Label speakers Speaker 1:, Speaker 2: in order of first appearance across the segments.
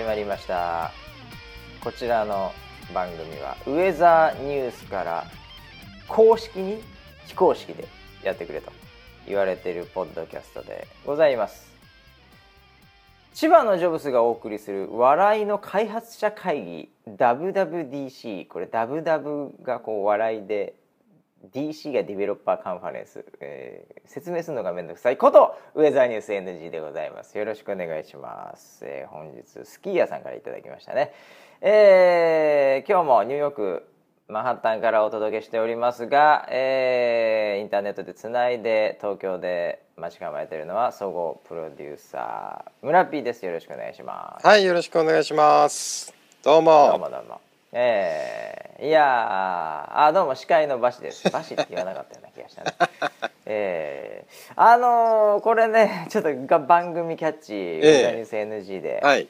Speaker 1: 始まりました。こちらの番組はウェザーニュースから公式に非公式でやってくれと言われているポッドキャストでございます。千葉のジョブスがお送りする笑いの開発者会議 WWDC これ WW がこう笑いで DC がディベロッパーカンファレンス、えー、説明するのがめんどくさいことウェザーニュース NG でございます。よろしくお願いします、えー、本日スキー屋さんからいただきましたね、えー、今日もニューヨークマンハッタンからお届けしておりますが、えー、インターネットでつないで東京で待ち構えているのは総合プロデューサー村 P です。よろしくお願いします。
Speaker 2: はいよろしくお願いします。どうも。
Speaker 1: どうもどうもえー、いやあどうも司会のバシです。バシって言わなかったような気がしたね。えー、あのー、これねちょっと番組キャッチ、ウェザーニュース NG で、
Speaker 2: はい、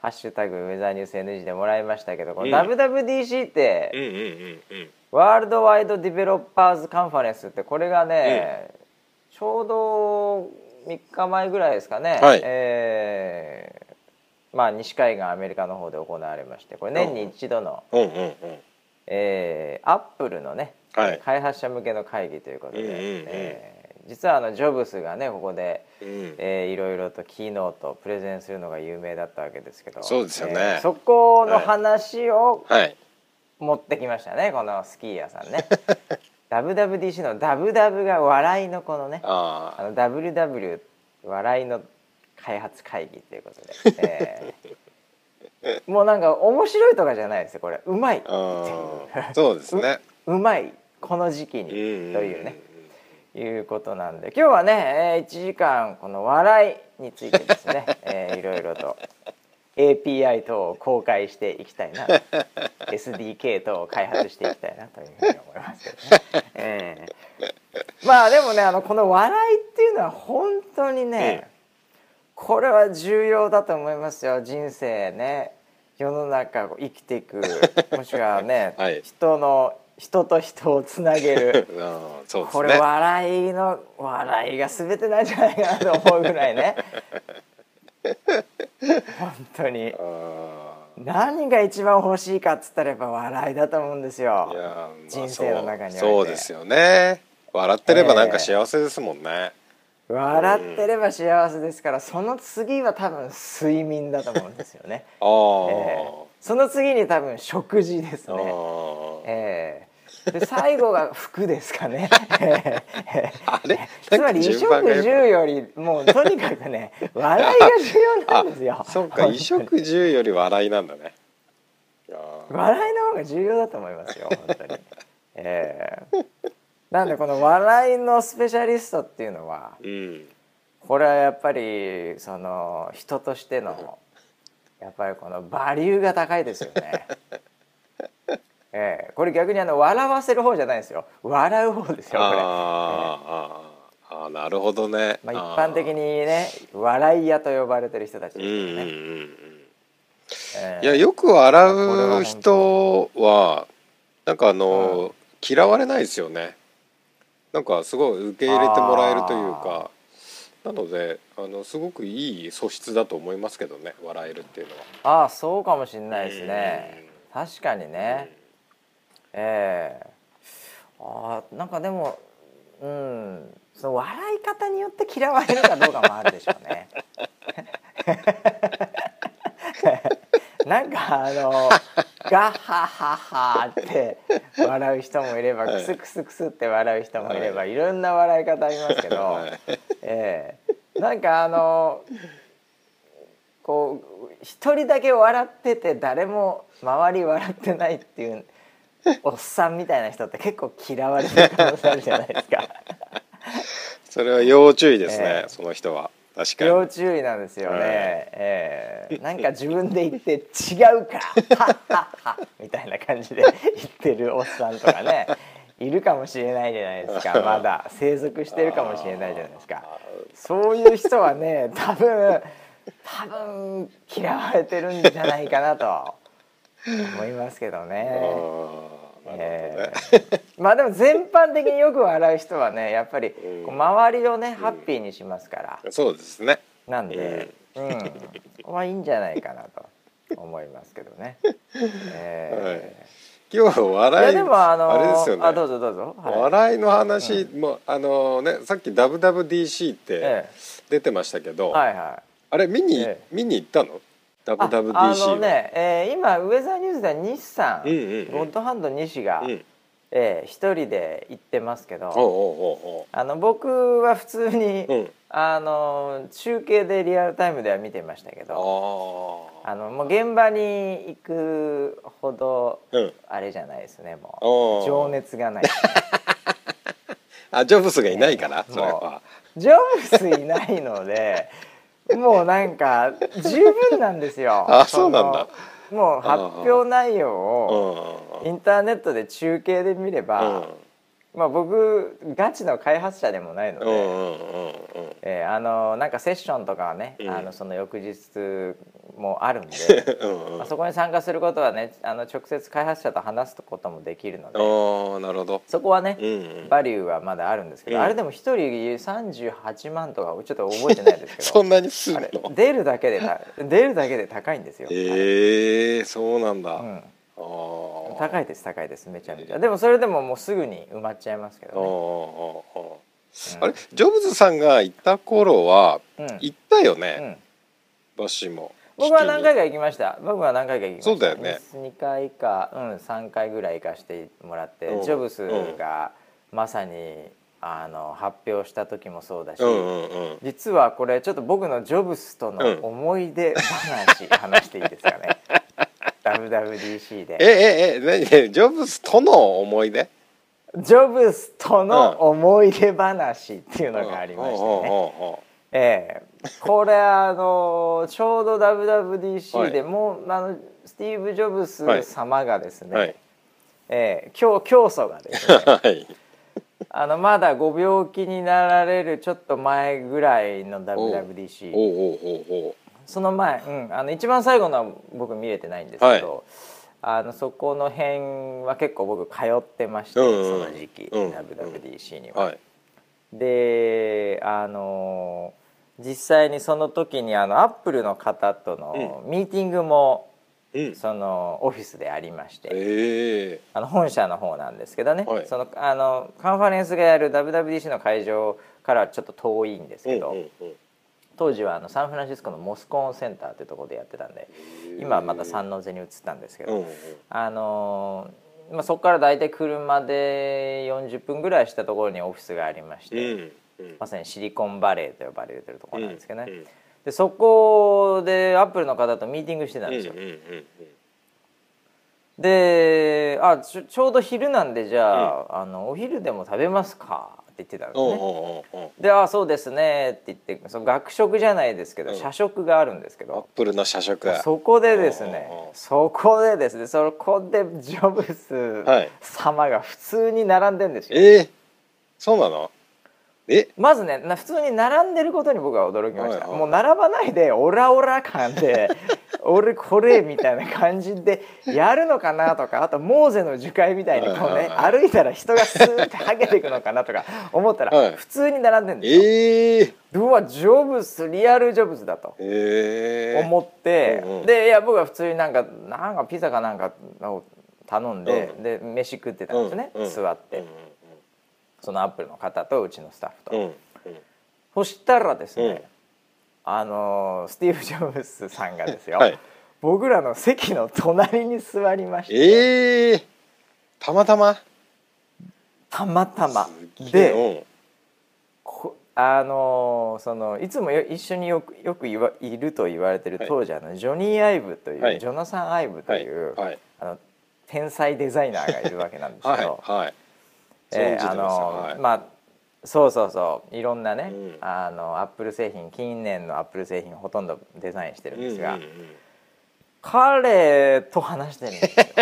Speaker 1: ハッシュタグウェザーニュース NG でもらいましたけどこの WWDC って、うんうんうんうん、ワールドワイドディベロッパーズカンファレンスってこれがね、うん、ちょうど3日前ぐらいですかね、はい、えーまあ、西海岸アメリカの方で行われましてこれ年に一度の、うんうんうん、えー、アップルのね、はい、開発者向けの会議ということで、うんうんうん、えー、実はあのジョブスがねここで、うん、えー、いろいろとキーノートプレゼンするのが有名だったわけですけど
Speaker 2: そうですよね、え
Speaker 1: ー、そこの話を、はい、持ってきましたねこのスキー屋さんね。WWDC のダブダブが笑いのこのねあの WW 笑いの開発会議ということで、えー、もうなんか面白いとかじゃないですよこれ。うまい。
Speaker 2: そうですね。
Speaker 1: うまい。この時期に。というね。いうことなんで。今日はね1時間この笑いについてですね、えー、いろいろと。API 等を公開していきたいな。SDK 等を開発していきたいなというふうに思いますけどね。えー、まあでもねあのこの笑いっていうのは本当にね、これは重要だと思いますよ人生ね。世の中を生きていく。もしくはね、はい、人の人と人をつなげる。ね、これ笑いの笑いが全てなんじゃないかなと思うぐらいね。本当に。何が一番欲しいかっつったらやっぱ笑いだと思うんですよ、人生の中には
Speaker 2: そうですよね。笑ってればなんか幸せですもんね、えー
Speaker 1: 笑ってれば幸せですから、その次は多分睡眠だと思うんですよね。えー、その次に多分食事ですね。えー、で最後が服ですかね。つまり衣食住よりもうとにかくね笑いが重要なんですよ。
Speaker 2: そうか衣食住より笑いなんだね。
Speaker 1: 笑いの方が重要だと思いますよ本当に。えーなんでこの笑いのスペシャリストっていうのは、うん、これはやっぱりその人としてのやっぱりこのバリューが高いですよね。えー、これ逆にあの笑わせる方じゃないですよ笑う方ですよこれ。あ
Speaker 2: えー、あなるほどね。
Speaker 1: まあ、一般的にね笑い屋と呼ばれてる人たちですよね。うんうんうん
Speaker 2: えー、いやよく笑う人はなんかあの、うん、嫌われないですよね。なんかすごい受け入れてもらえるというかなのであのすごくいい素質だと思いますけどね笑えるっていうの
Speaker 1: は。ああそうかもしれないですね。確かにね。ええー、ああなんかでもうんその笑い方によって嫌われるかどうかもあるでしょうね。なんかあの ガッハハハって笑う人もいればクスクスクスって笑う人もいればい。ろんな笑い方ありますけど、えー、なんかあのこう一人だけ笑ってて誰も周り笑ってないっていう おっさんみたいな人って結構嫌われる可能性あるじゃないですか。
Speaker 2: それは要注意ですね、えー、その人は。
Speaker 1: 確かに。要注意なんですよね、ええ。ー、なんか自分で言って違うから。みたいな感じで言ってるおっさんとかね。いるかもしれないじゃないですか。まだ。生息してるかもしれないじゃないですか。そういう人はね多分多分嫌われてるんじゃないかなと思いますけどね。えー、まあでも全般的によく笑う人はねやっぱり周りをね、ハッピーにしますから。
Speaker 2: そうですね。
Speaker 1: なんで、うん、ここはいいんじゃないかなと 思いますけどね。
Speaker 2: えー、はい、今日は笑い
Speaker 1: いでもあの
Speaker 2: あれですよね。
Speaker 1: あどうぞどうぞ、
Speaker 2: はい、笑いの話も、あのねさっき WWDC って出てましたけど、
Speaker 1: えはいはい、
Speaker 2: あれ見に、ええ、見に行ったの？WWDC
Speaker 1: あのね、えー、今ウェザーニューズでは西さん、うんうんうん、ゴッドハンド西が、うん。えー、一人で行ってますけどあの僕は普通に、うん、あの中継でリアルタイムでは見てましたけどあのもう現場に行くほど、うん、あれじゃないですねもう。情熱がない。
Speaker 2: あジョブスがいないから、それは。
Speaker 1: ジョブスいないのでもうなんか十分なんですよ。
Speaker 2: あそうなんだ。
Speaker 1: もう発表内容をインターネットで中継で見れば、まあ僕ガチの開発者でもないので、えー、あのなんかセッションとかはね、うん、あのその翌日もあるんで うん、まあ、そこに参加することはねあの直接開発者と話すこともできるの
Speaker 2: でなるほど。
Speaker 1: そこはね、うんうん、バリューはまだあるんですけど、うん、あれでも一人38万とかちょっと覚えてないですけど
Speaker 2: そんなにする
Speaker 1: の？出るだけで出るだけで高いんですよ。
Speaker 2: えー、そうなんだ、うん
Speaker 1: 高いです高いですめちゃめちゃ。でもそれでももうすぐに埋まっちゃいますけどね、
Speaker 2: うん、あれジョブズさんが行った頃は、行ったよね、バシも。
Speaker 1: 僕は何回か行きました。僕は何回か行きました。
Speaker 2: そうだよね。
Speaker 1: 2回かうん3回ぐらい行かしてもらって、ジョブズがまさにあの発表した時もそうだし、実はこれちょっと僕のジョブスとの思い出話、話していいですかね？WWDC で。
Speaker 2: えええ何ジョブスとの思い出？
Speaker 1: ジョブスとの思い出話っていうのがありましてね、ええ。これあのちょうど WWDC でも、はい、あのスティーブ・ジョブス様がですね、はい、えー、教教祖がですね、はい、あのまだご病気になられるちょっと前ぐらいの WWDC その前、うん、あの一番最後のは僕見れてないんですけど、はい、あのそこの辺は結構僕通ってまして、うんうん、その時期、うん、WWDC には。はい、であの実際にその時にあのアップルの方とのミーティングも、うん、そのオフィスでありまして、えー、あの本社の方なんですけどね、はい、そのあのカンファレンスがやる WWDC の会場からはちょっと遠いんですけど、うんうんうん当時はあのサンフランシスコのモスコーンセンターっていうところでやってたんで今はまたサンノゼに移ったんですけど、あのまあ、そこから大体車で40分ぐらいしたところにオフィスがありまして、まさにシリコンバレーと呼ばれてるところなんですけどね、でそこでアップルの方とミーティングしてたんですよ。であちょうど昼なんでじゃあ,、あのお昼でも食べますか？って言ってたんですね。で「ああそうですね」って言ってその学食じゃないですけど、社食があるんですけど。
Speaker 2: アップルの社食
Speaker 1: そこでですねそこでですねそこでジョブス様が普通に並んでんですよ。
Speaker 2: えー、そうなの？
Speaker 1: え？まずね普通に並んでることに僕は驚きました、はいはい、もう並ばないでオラオラ感で 俺これみたいな感じでやるのかなとかあとモーゼの樹海みたいにこうね歩いたら人がスーッてはげていくのかなとか思ったら普通に並んでんですよ。えー、うわジョブスリアルジョブズだと思って、うんうん、でいや僕は普通になんかなんかピザかなんかを頼んで、うん、で飯食ってたんですね、うん、座って。そのアップルの方とうちのスタッフと、うんうん、そしたらですね、うん、あのスティーブ・ジョブズさんがですよ、はい、僕らの席の隣に座りまして。
Speaker 2: えー、たまたま？
Speaker 1: たまたま。であのそのいつも一緒によくよくいわいると言われてる当時、はい、あのジョニー・アイブという、はい、ジョナサン・アイブという、はい、あの天才デザイナーがいるわけなんですけど、はいえー、あの、はい、まあそうそうそう。いろんなね、うん、あのアップル製品近年のアップル製品ほとんどデザインしてるんですが、うんうんうん、彼と話してるんですよ。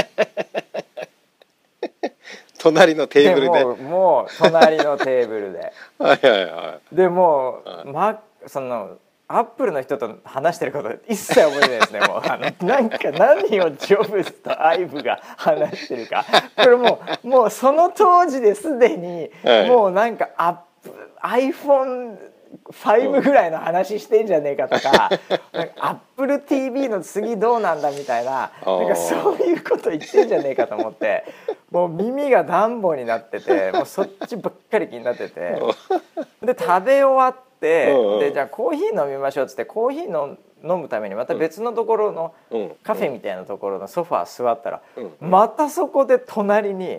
Speaker 2: 隣のテーブルで。
Speaker 1: もう隣のテーブルで。
Speaker 2: はいはいはい。
Speaker 1: でもう、はい、まそのアップルの人と話してること一切覚えてないですねもう。あのなんか何をジョブズとアイブが話してるか。これもうもうその当時ですでに、はい、もうなんかアップ iPhone 5ぐらいの話してんじゃねえかとかアップル TV の次どうなんだみたいななんかそういうこと言ってんじゃねえかと思ってもう耳が暖房になっててもうそっちばっかり気になってて。で食べ終わってでじゃあコーヒー飲みましょうっつってコーヒーの飲むためにまた別のところのカフェみたいなところのソファー座ったらまたそこで隣に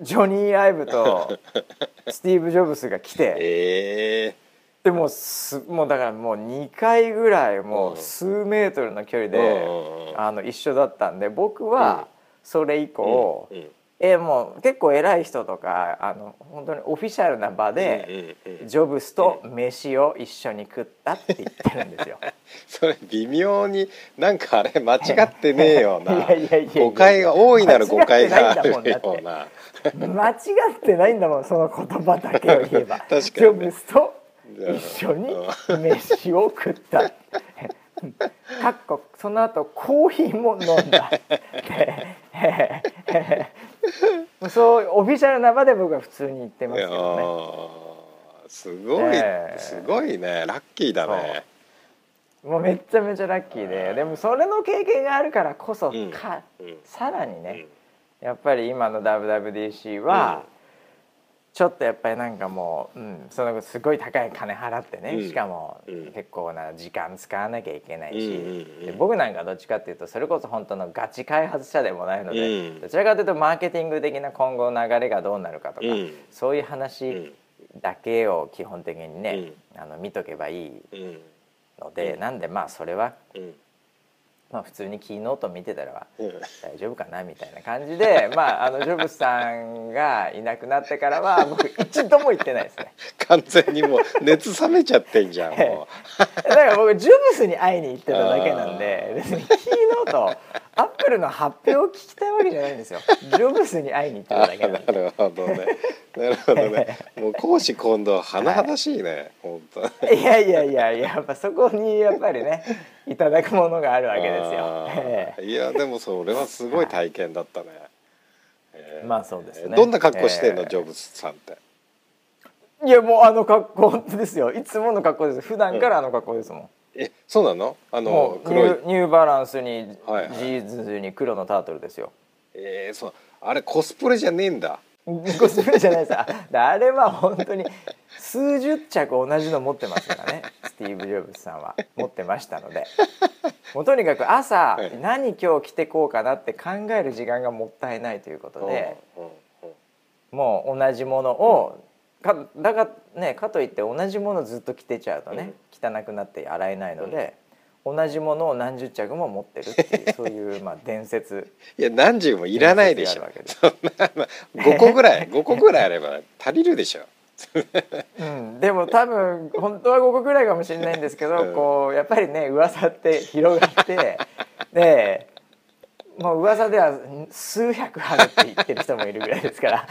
Speaker 1: ジョニー・アイブと スティーブ・ジョブスが来て、えー、でもすもうだからもう2回ぐらいもう数メートルの距離で、あの一緒だったんで僕はそれ以降、えもう結構偉い人とかあの本当にオフィシャルな場で、ジョブスと飯を一緒に食ったって言ってるんですよ。
Speaker 2: それ微妙になんかあれ間違ってねえよな誤解が大いなる誤解があるような。
Speaker 1: 間違ってないんだもんその言葉だけを言えば、ね、ジョブスと一緒に飯を食った。かっこその後コーヒーも飲んだそうオフィシャルな場で僕は普通に言ってますけど
Speaker 2: ね。すごい、えー、すごいね。ラッキーだね。
Speaker 1: もうめちゃめちゃラッキーででもそれの経験があるからこそか、うん、さらにね、うん。やっぱり今の WWDC は、ちょっとやっぱりなんかもう、うん、そのすごい高い金払ってね、うん、しかも結構な時間使わなきゃいけないし、うん、で僕なんかどっちかっていうとそれこそ本当のガチ開発者でもないので、うん、どちらかというとマーケティング的な今後の流れがどうなるかとか、そういう話だけを基本的にね、あの見とけばいいので、なんでまあそれは。まあ、普通にキーノート見てたら大丈夫かなみたいな感じで、まあ、あのジョブズさんがいなくなってからは僕一度も行ってないですね。
Speaker 2: 完全にもう熱冷めちゃってんじゃん
Speaker 1: だから僕ジョブズに会いに行ってただけなんで別にキーノートアップルの発表を聞きたいわけじゃないんですよ ジョブズに会いに行ってるだけ
Speaker 2: なんでなるほどねなるほどねもう講師今度甚だしいね、はい、本
Speaker 1: 当いやいやいややっぱそこにやっぱりねいただくものがあるわけですよ。
Speaker 2: いやでもそれはすごい体験だったね。
Speaker 1: えー、まあそうですね。
Speaker 2: どんな格好してんの、えー、ジョブズさんって。
Speaker 1: いやもうあの格好ですよ。いつもの格好です。普段からあの格好ですもん。うん、
Speaker 2: えそうなの？あの
Speaker 1: 黒い。ニューバランスに、はいはい、ジーズに黒のタートルですよ。
Speaker 2: ええー、そう。あれコスプレじゃねえんだ。
Speaker 1: コスプレじゃないです。あれは本当に数十着同じの持ってますからね。スティーブ・ジョブズさんは。持ってましたので。もうとにかく朝、はい、何今日着てこうかなって考える時間がもったいないということで、もう同じものをかだからねかといって同じものずっと着てちゃうとね、汚くなって洗えないので。同じものを何十着も持ってるっていう そういうまあ伝説。
Speaker 2: いや何十もいらないでしょ。そんな5個ぐらい 5個ぐらいあれば足りるでしょ。
Speaker 1: うん、でも多分本当は5個ぐらいかもしれないんですけど、うん、こうやっぱりね噂って広がって でもう噂では数百あるって言ってる人もいるぐらいですから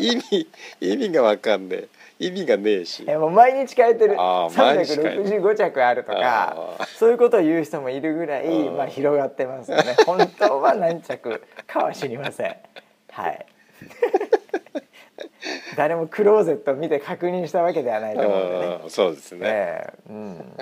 Speaker 2: 意味意味が分かんねえ。意味がねえし。
Speaker 1: もう毎日変えてる。365着あるとかそういうことを言う人もいるぐらいまあ、広がってますよね。本当は何着かは知りません。はい。誰もクローゼット見て確認したわけではないと思うんでね。
Speaker 2: そうですね、え。
Speaker 1: ー、うん。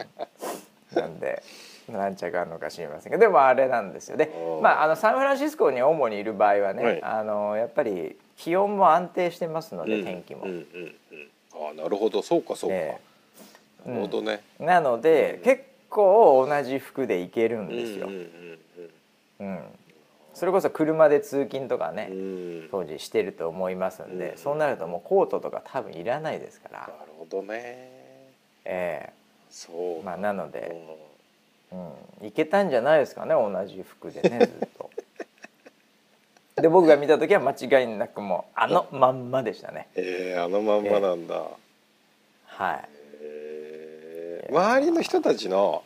Speaker 1: なんで何着あるのか知りませんけどでもあれなんですよ。で、まあ、あのサンフランシスコに主にいる場合はね、はい、あのやっぱり気温も安定してますので、うん、天気も。うんうんうん。
Speaker 2: あなるほど。そうかそうか、え。ー、なるほどね、
Speaker 1: うん、なので、うん、結構同じ服で行けるんですよ、うん、それこそ車で通勤とかね、当時してると思いますんで、そうなるともうコートとか多分いらないですから。なる
Speaker 2: ほどね。
Speaker 1: ええ。ー、そうまあなので、うん、いけたんじゃないですかね同じ服でねずっと。で僕が見た時は間違いなくもうあのまんまでしたね。
Speaker 2: ええー、あのまんまなんだ、えー、
Speaker 1: はい、
Speaker 2: えー、周りの人たちの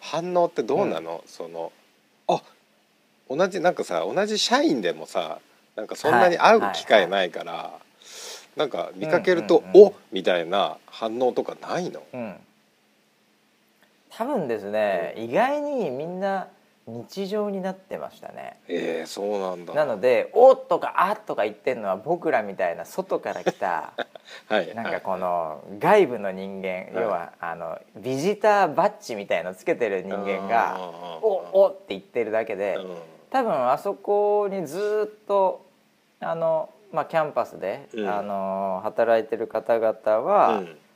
Speaker 2: 反応ってどうなの、うん、そのあ同じなんかさ同じ社員でもさなんかそんなに会う機会ないから、はいはいはい、なんか見かけると「うんうんうん、おみたいな反応とかないの、うん、
Speaker 1: 多分ですね、うん、意外にみんな日常になってましたね。
Speaker 2: えー、そうなんだ。
Speaker 1: なので「お」とか「あ」とか言ってるのは僕らみたいな外から来た
Speaker 2: はい。
Speaker 1: なんかこの外部の人間、要はあのビジターバッジみたいのつけてる人間が「お」おって言ってるだけで
Speaker 2: うん。
Speaker 1: 多分あそこにずっとあの、まあ、キャンパスで、
Speaker 2: うん。
Speaker 1: あの働いてる方々は
Speaker 2: うん「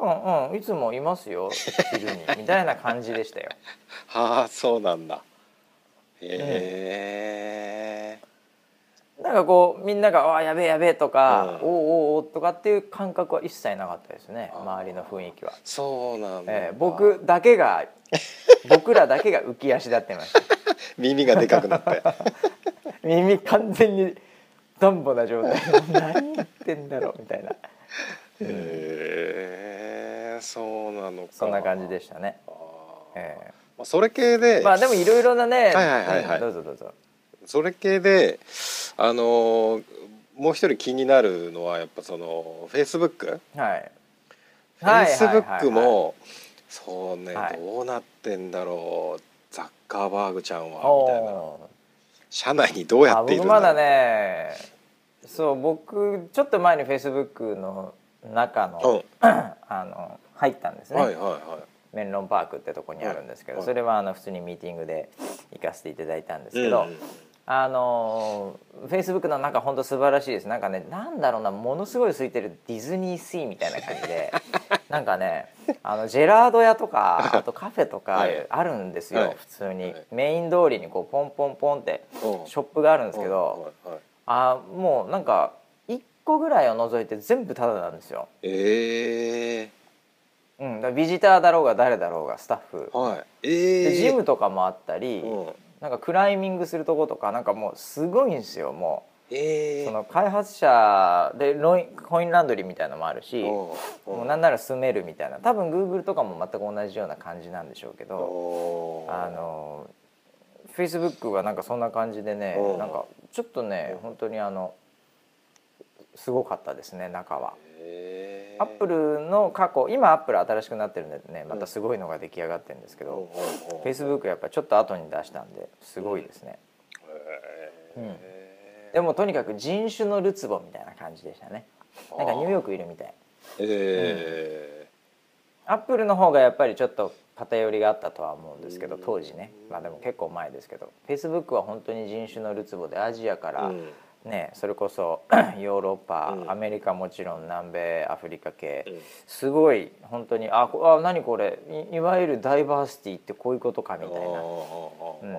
Speaker 1: うんうんいつもいますよ昼に」みたいな感じでしたよ。
Speaker 2: は あそうなんだ。へえ
Speaker 1: なんかこうみんなが「ああやべえやべえ」とか「
Speaker 2: うん。
Speaker 1: おうおうおう」とかっていう感覚は一切なかったですね周りの雰囲気は。
Speaker 2: そうなんだ、
Speaker 1: えー僕だけが 僕らだけが浮き足立ってました。
Speaker 2: 耳がでかくなって。
Speaker 1: 耳完全にダンボな状態。で何言ってんだろうみたいな。
Speaker 2: へえそうなのか。
Speaker 1: そんな感じでしたね。
Speaker 2: あー。
Speaker 1: え
Speaker 2: まあ、それ系で、
Speaker 1: ーまあでもいろいろなね、
Speaker 2: はいはいはいはい。
Speaker 1: うんどうぞどうぞ。
Speaker 2: それ系であのーもう一人気になるのはやっぱそのフェイスブック
Speaker 1: はい。
Speaker 2: フェイスブックもそうね、
Speaker 1: はい。
Speaker 2: どうなってんだろうザッカーバーグちゃんはみたいな。
Speaker 1: お
Speaker 2: 社内にどうや
Speaker 1: あ
Speaker 2: っているんだ
Speaker 1: 僕まだね。そう僕ちょっと前にフェイスブックの中の、
Speaker 2: うん。
Speaker 1: あの入ったんですね、
Speaker 2: はいはいはい。
Speaker 1: メンロンパークってとこにあるんですけど、
Speaker 2: はい
Speaker 1: それはあの普通にミーティングで行かせていただいたんですけど、
Speaker 2: うん
Speaker 1: あのフェイスブックの中本当素晴らしいです。なんかねなんだろうなものすごい空いてるディズニーシーみたいな感じで なんかねあのジェラード屋とかあとカフェとか
Speaker 2: はい。
Speaker 1: あるんですよ、
Speaker 2: はい。
Speaker 1: 普通に、
Speaker 2: はい。
Speaker 1: メイン通りにこうポンポンポンって
Speaker 2: うん。
Speaker 1: ショップがあるんですけど、
Speaker 2: はいはい
Speaker 1: あもうなんか1個ぐらいを除いて全部タダなんですよ、
Speaker 2: え
Speaker 1: うん、だビジターだろうが誰だろうがスタッフ。
Speaker 2: ー、はい。えー、
Speaker 1: でジムとかもあったり、
Speaker 2: うん。
Speaker 1: なんかクライミングするとことかなんかもうすごいんですよも
Speaker 2: えー、
Speaker 1: うその開発者でロイコインランドリーみたいなのもあるし、
Speaker 2: うん。
Speaker 1: もうなんなら住めるみたいな。多分グーグルとかも全く同じような感じなんでしょうけどあのフェイスブックはなんかそんな感じでね
Speaker 2: うん。
Speaker 1: なんかちょっとね本当にあのすごかったですね中は。アップルの過去今アップル新しくなってるんでねまたすごいのが出来上がってるんですけど、
Speaker 2: うん。うん。うん。
Speaker 1: フェイスブックやっぱちょっと後に出したんですごいですね、
Speaker 2: へー。
Speaker 1: でもとにかく人種のるつぼみたいな感じでしたね。なんかニューヨークいるみたい。
Speaker 2: え
Speaker 1: アップルの方がやっぱりちょっと偏りがあったとは思うんですけど当時ね。まあでも結構前ですけど。フェイスブックは本当に人種のるつぼでアジアから、
Speaker 2: ーうん
Speaker 1: ねそれこそ ヨーロッパ、
Speaker 2: うん。
Speaker 1: アメリカもちろん南米アフリカ系、
Speaker 2: うん。
Speaker 1: すごい本当にあこあ何これ？いいわゆるダイバーシティってこういうことかみたいな、うん、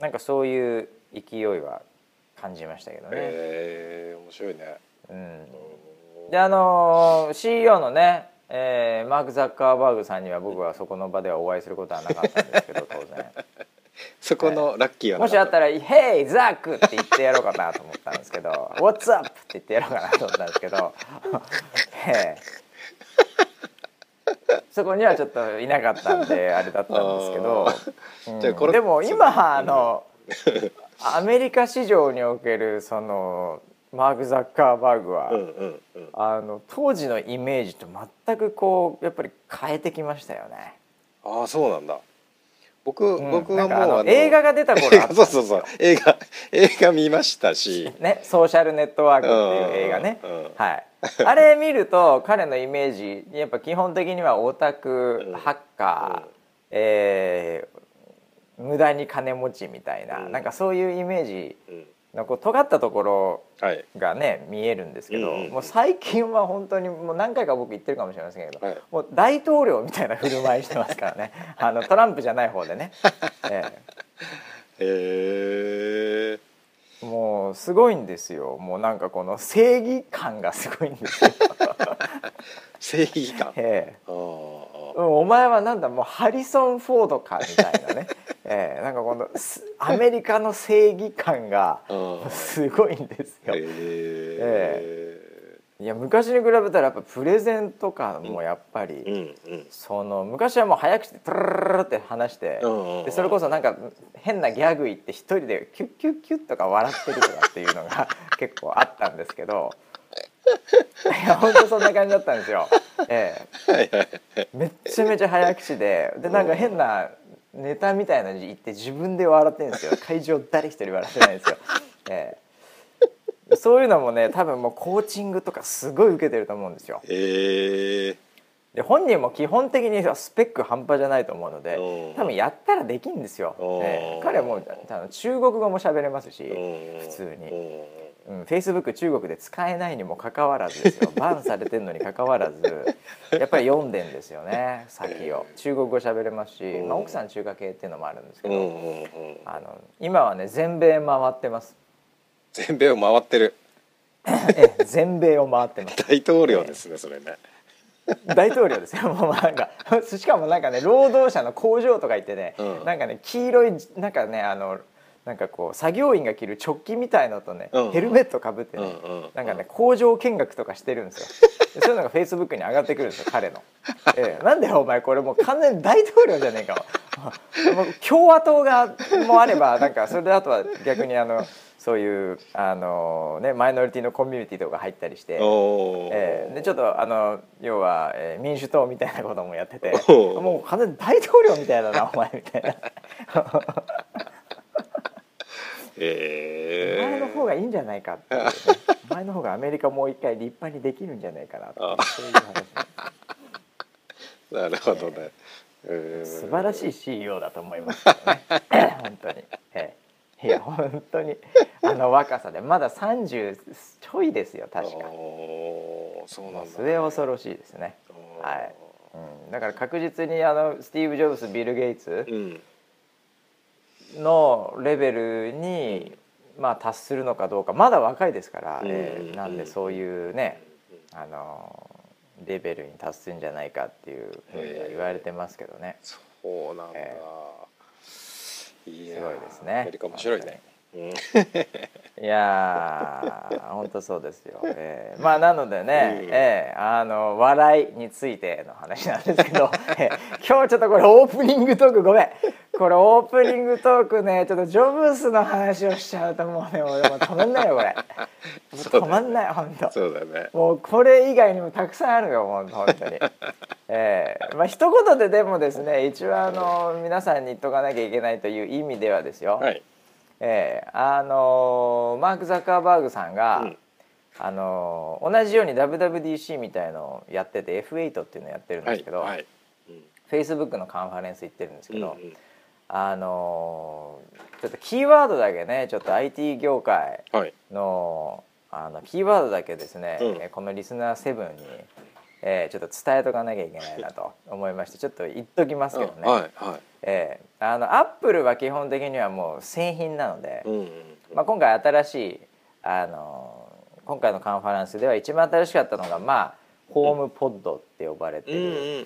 Speaker 1: なんかそういう勢いは感じましたけどね。
Speaker 2: へえ面白いね。
Speaker 1: うん、であのー CEO のね、えーマーク・ザッカーバーグさんには僕はそこの場ではお会いすることはなかったんですけど当然
Speaker 2: そこのラッキーは
Speaker 1: もしあったら「Hey ザック!」って言ってやろうかなと思ったんですけど「What's up?」って言ってやろうかなと思ったんですけどええそこにはちょっといなかったんであれだったんですけど、うんでも今あのアメリカ市場におけるそのマーク・ザッカーバーグは、
Speaker 2: うんうんうん
Speaker 1: あの当時のイメージと全くこうやっぱり変えてきましたよね。
Speaker 2: ああそうなんだ僕、
Speaker 1: うん。
Speaker 2: 僕はもう
Speaker 1: 映画が出た頃
Speaker 2: そうそうそう。映画 映画見ましたし。
Speaker 1: ね、ソーシャルネットワークっていう映画ね、
Speaker 2: うんうん。
Speaker 1: はい、あれ見ると彼のイメージやっぱ基本的にはオタク、
Speaker 2: うん。
Speaker 1: ハッカー、
Speaker 2: うん。
Speaker 1: えー無駄に金持ちみたいな、
Speaker 2: うん。
Speaker 1: なんかそういうイメージ
Speaker 2: うん
Speaker 1: のこう尖ったところ
Speaker 2: はい。
Speaker 1: がね見えるんですけど、
Speaker 2: うんうん
Speaker 1: もう最近は本当にもう何回か僕言ってるかもしれませんけど、
Speaker 2: はい。
Speaker 1: もう大統領みたいな振る舞いしてますからね。あのトランプじゃない方でね、え
Speaker 2: へえ。
Speaker 1: えもうすごいんですよ。もうなんかこの正義感がすごいんですよ。
Speaker 2: 正義感。あ
Speaker 1: ええ。
Speaker 2: あ
Speaker 1: うんお前はなんだもうハリソン・フォードかみたいなね、ええなんかこのすアメリカの正義感が
Speaker 2: あ
Speaker 1: すごいんですよ。
Speaker 2: へえ
Speaker 1: いや昔に比べたらやっぱプレゼンとかもやっぱり、
Speaker 2: うんうん。
Speaker 1: その昔はもう早口でプルルルルルって話して、でそれこそなんか変なギャグ言って一人でキュッキュッキュッとか笑ってるとかっていうのが結構あったんですけどいや本当そんな感じだったんですよ。ええ。めっちゃめちゃ早口ででなんか変なネタみたいなの言って自分で笑ってるんですよ。会場誰一人笑ってないんですよ、えー、そういうのもね多分もうコーチングとかすごい受けてると思うんですよ。
Speaker 2: へえ。
Speaker 1: で本人も基本的にスペック半端じゃないと思うので多分やったらできるんですよ、えー、彼はもう中国語も喋れますし普通に。うん、フェイスブック中国で使えないにもかかわらずですよ。バンされてるのにかかわらず。やっぱり読んでんですよね先を。中国語喋れますし、まあ、奥さん中華系っていうのもあるんですけどあの今はね全米回ってます。
Speaker 2: 全米を回ってる。
Speaker 1: え全米を回ってます。
Speaker 2: 大統領ですね、それね。
Speaker 1: 大統領ですよ。もうなんかしかもなんかね労働者の工場とか行ってね、うん、なんかね黄色いなんかねあのなんかこう作業員が着るチョッキみたいのとね、うん、ヘルメットかぶってね、うん、なんかね工場見学とかしてるんですよ。そういうのがフェイスブックに上がってくるんですよ彼の、ええ、なんでお前これもう完全に大統領じゃねえか。共和党がもあればなんかそれであとは逆にあのそういうあの、ね、マイノリティのコミュニティとか入ったりして、えー、でちょっとあの要は、えー、民主党みたいなこともやっててもう完全に大統領みたいだなお前みたいな。えー、前の方がいいんじゃないかっていう、ね、前の方がアメリカもう一回立派にできるんじゃないかなってそういう話
Speaker 2: なるほどね、
Speaker 1: えー、素晴らしい CEO だと思いますけどね。本当に。えーいや本当にあの若さでまだ30ちょいですよ確か。
Speaker 2: そうなんだ、ね、
Speaker 1: 末恐ろしいですね。はい、うん、だから確実にあのスティーブ・ジョブズビル・ゲイツのレベルに、まあ、達するのかどうか。まだ若いですから、えー、なんでそういうねあのレベルに達するんじゃないかっていうふうには言われてますけどね。
Speaker 2: そうなんだ、えー。
Speaker 1: すごいですね。
Speaker 2: アメリカ面白いね。
Speaker 1: いや本当そうですよ、えー、まあなのでね、うん、えー、あの笑いについての話なんですけど、えー、今日ちょっとこれオープニングトークごめんこれオープニングトークねちょっとジョブスの話をしちゃうともうね俺も止まんないよこれ。止まんない本当
Speaker 2: そうだね。
Speaker 1: もうこれ以外にもたくさんあるよ本当本当に。えー、まあ一言ででもですね一応あの皆さんに言っとかなきゃいけないという意味ではですよ、はい。えー、あのマーク・ザッカーバーグさんが、うん、あの同じように WWDC みたいのをやってて F8 っていうのをやってるんですけど、はいはい。うん、Facebook のカンファレンス行ってるんですけど、うんうん、あのちょっとキーワードだけねちょっと IT 業界のはい、あのキーワードだけですね、うん、このリスナー7にえー、ちょっと伝えとかなきゃいけないなと思いましてちょっと言っときますけどね、はいはい、えー、あのアップルは基本的にはもう製品なので、うんうん、まあ、今回新しいあの今回のカンファレンスでは一番新しかったのがまあホームポッドって呼ばれてる、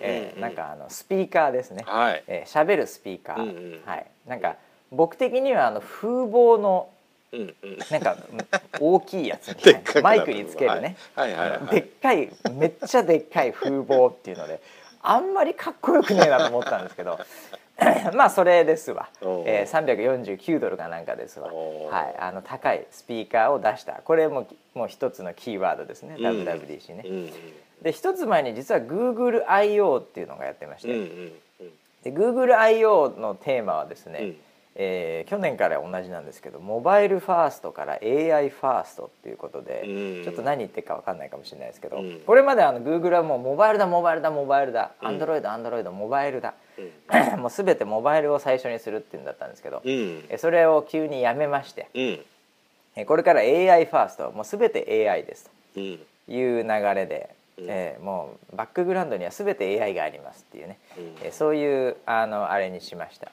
Speaker 1: えー、なんかあのスピーカーですね、はい、えー、しゃべるスピーカー、うんうん、はい、なんか僕的にはあの風貌のなんか大きいやつみたいな。マイクにつけるね、はい。はいはいはい、でっかいめっちゃでっかい風貌っていうのであんまりかっこよくねえなと思ったんですけど まあそれですわ、えー、349ドルかなんかですわ、はい、あの高いスピーカーを出した。これももう一つのキーワードですね、うん、WWDC ね。うん、で一つ前に実は GoogleIO っていうのがやってまして、うんうん、で GoogleIO のテーマはですね、うん。えー、去年から同じなんですけどモバイルファーストから AI ファーストっていうことで、うん、ちょっと何言ってるか分かんないかもしれないですけど、うん、これまであの Google はもうモバイルだモバイルだモバイルだ、アンドロイドアンドロイドモバイルだ、うん、もう全てモバイルを最初にするっていうんだったんですけど、うん、それを急にやめまして、うん、これから AI ファーストもう全て AI ですという流れで。えー、もうバックグラウンドには全て AI がありますっていうね、えー、そういうあのあれにしました。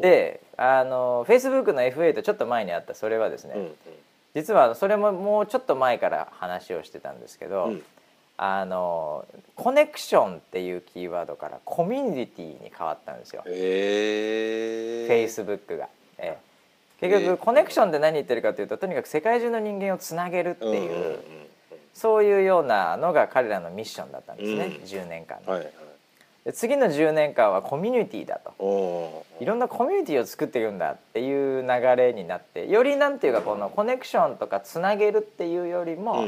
Speaker 1: であのフェイスブックの F8 ちょっと前にあったそれはですね、うんうん、実はそれももうちょっと前から話をしてたんですけど、うん、あのコネクションっていうキーワードからコミュニティに変わったんですよ、えー、フェイスブックが。えー、結局コネクションって何言ってるかというととにかく世界中の人間をつなげるっていう、うんうんうん、そういうようなのが彼らのミッションだったんですね、うん、10年間で。はいはい。で次の10年間はコミュニティだと。いろんなコミュニティを作っていくんだっていう流れになってよりなんていうかこのコネクションとかつなげるっていうよりも、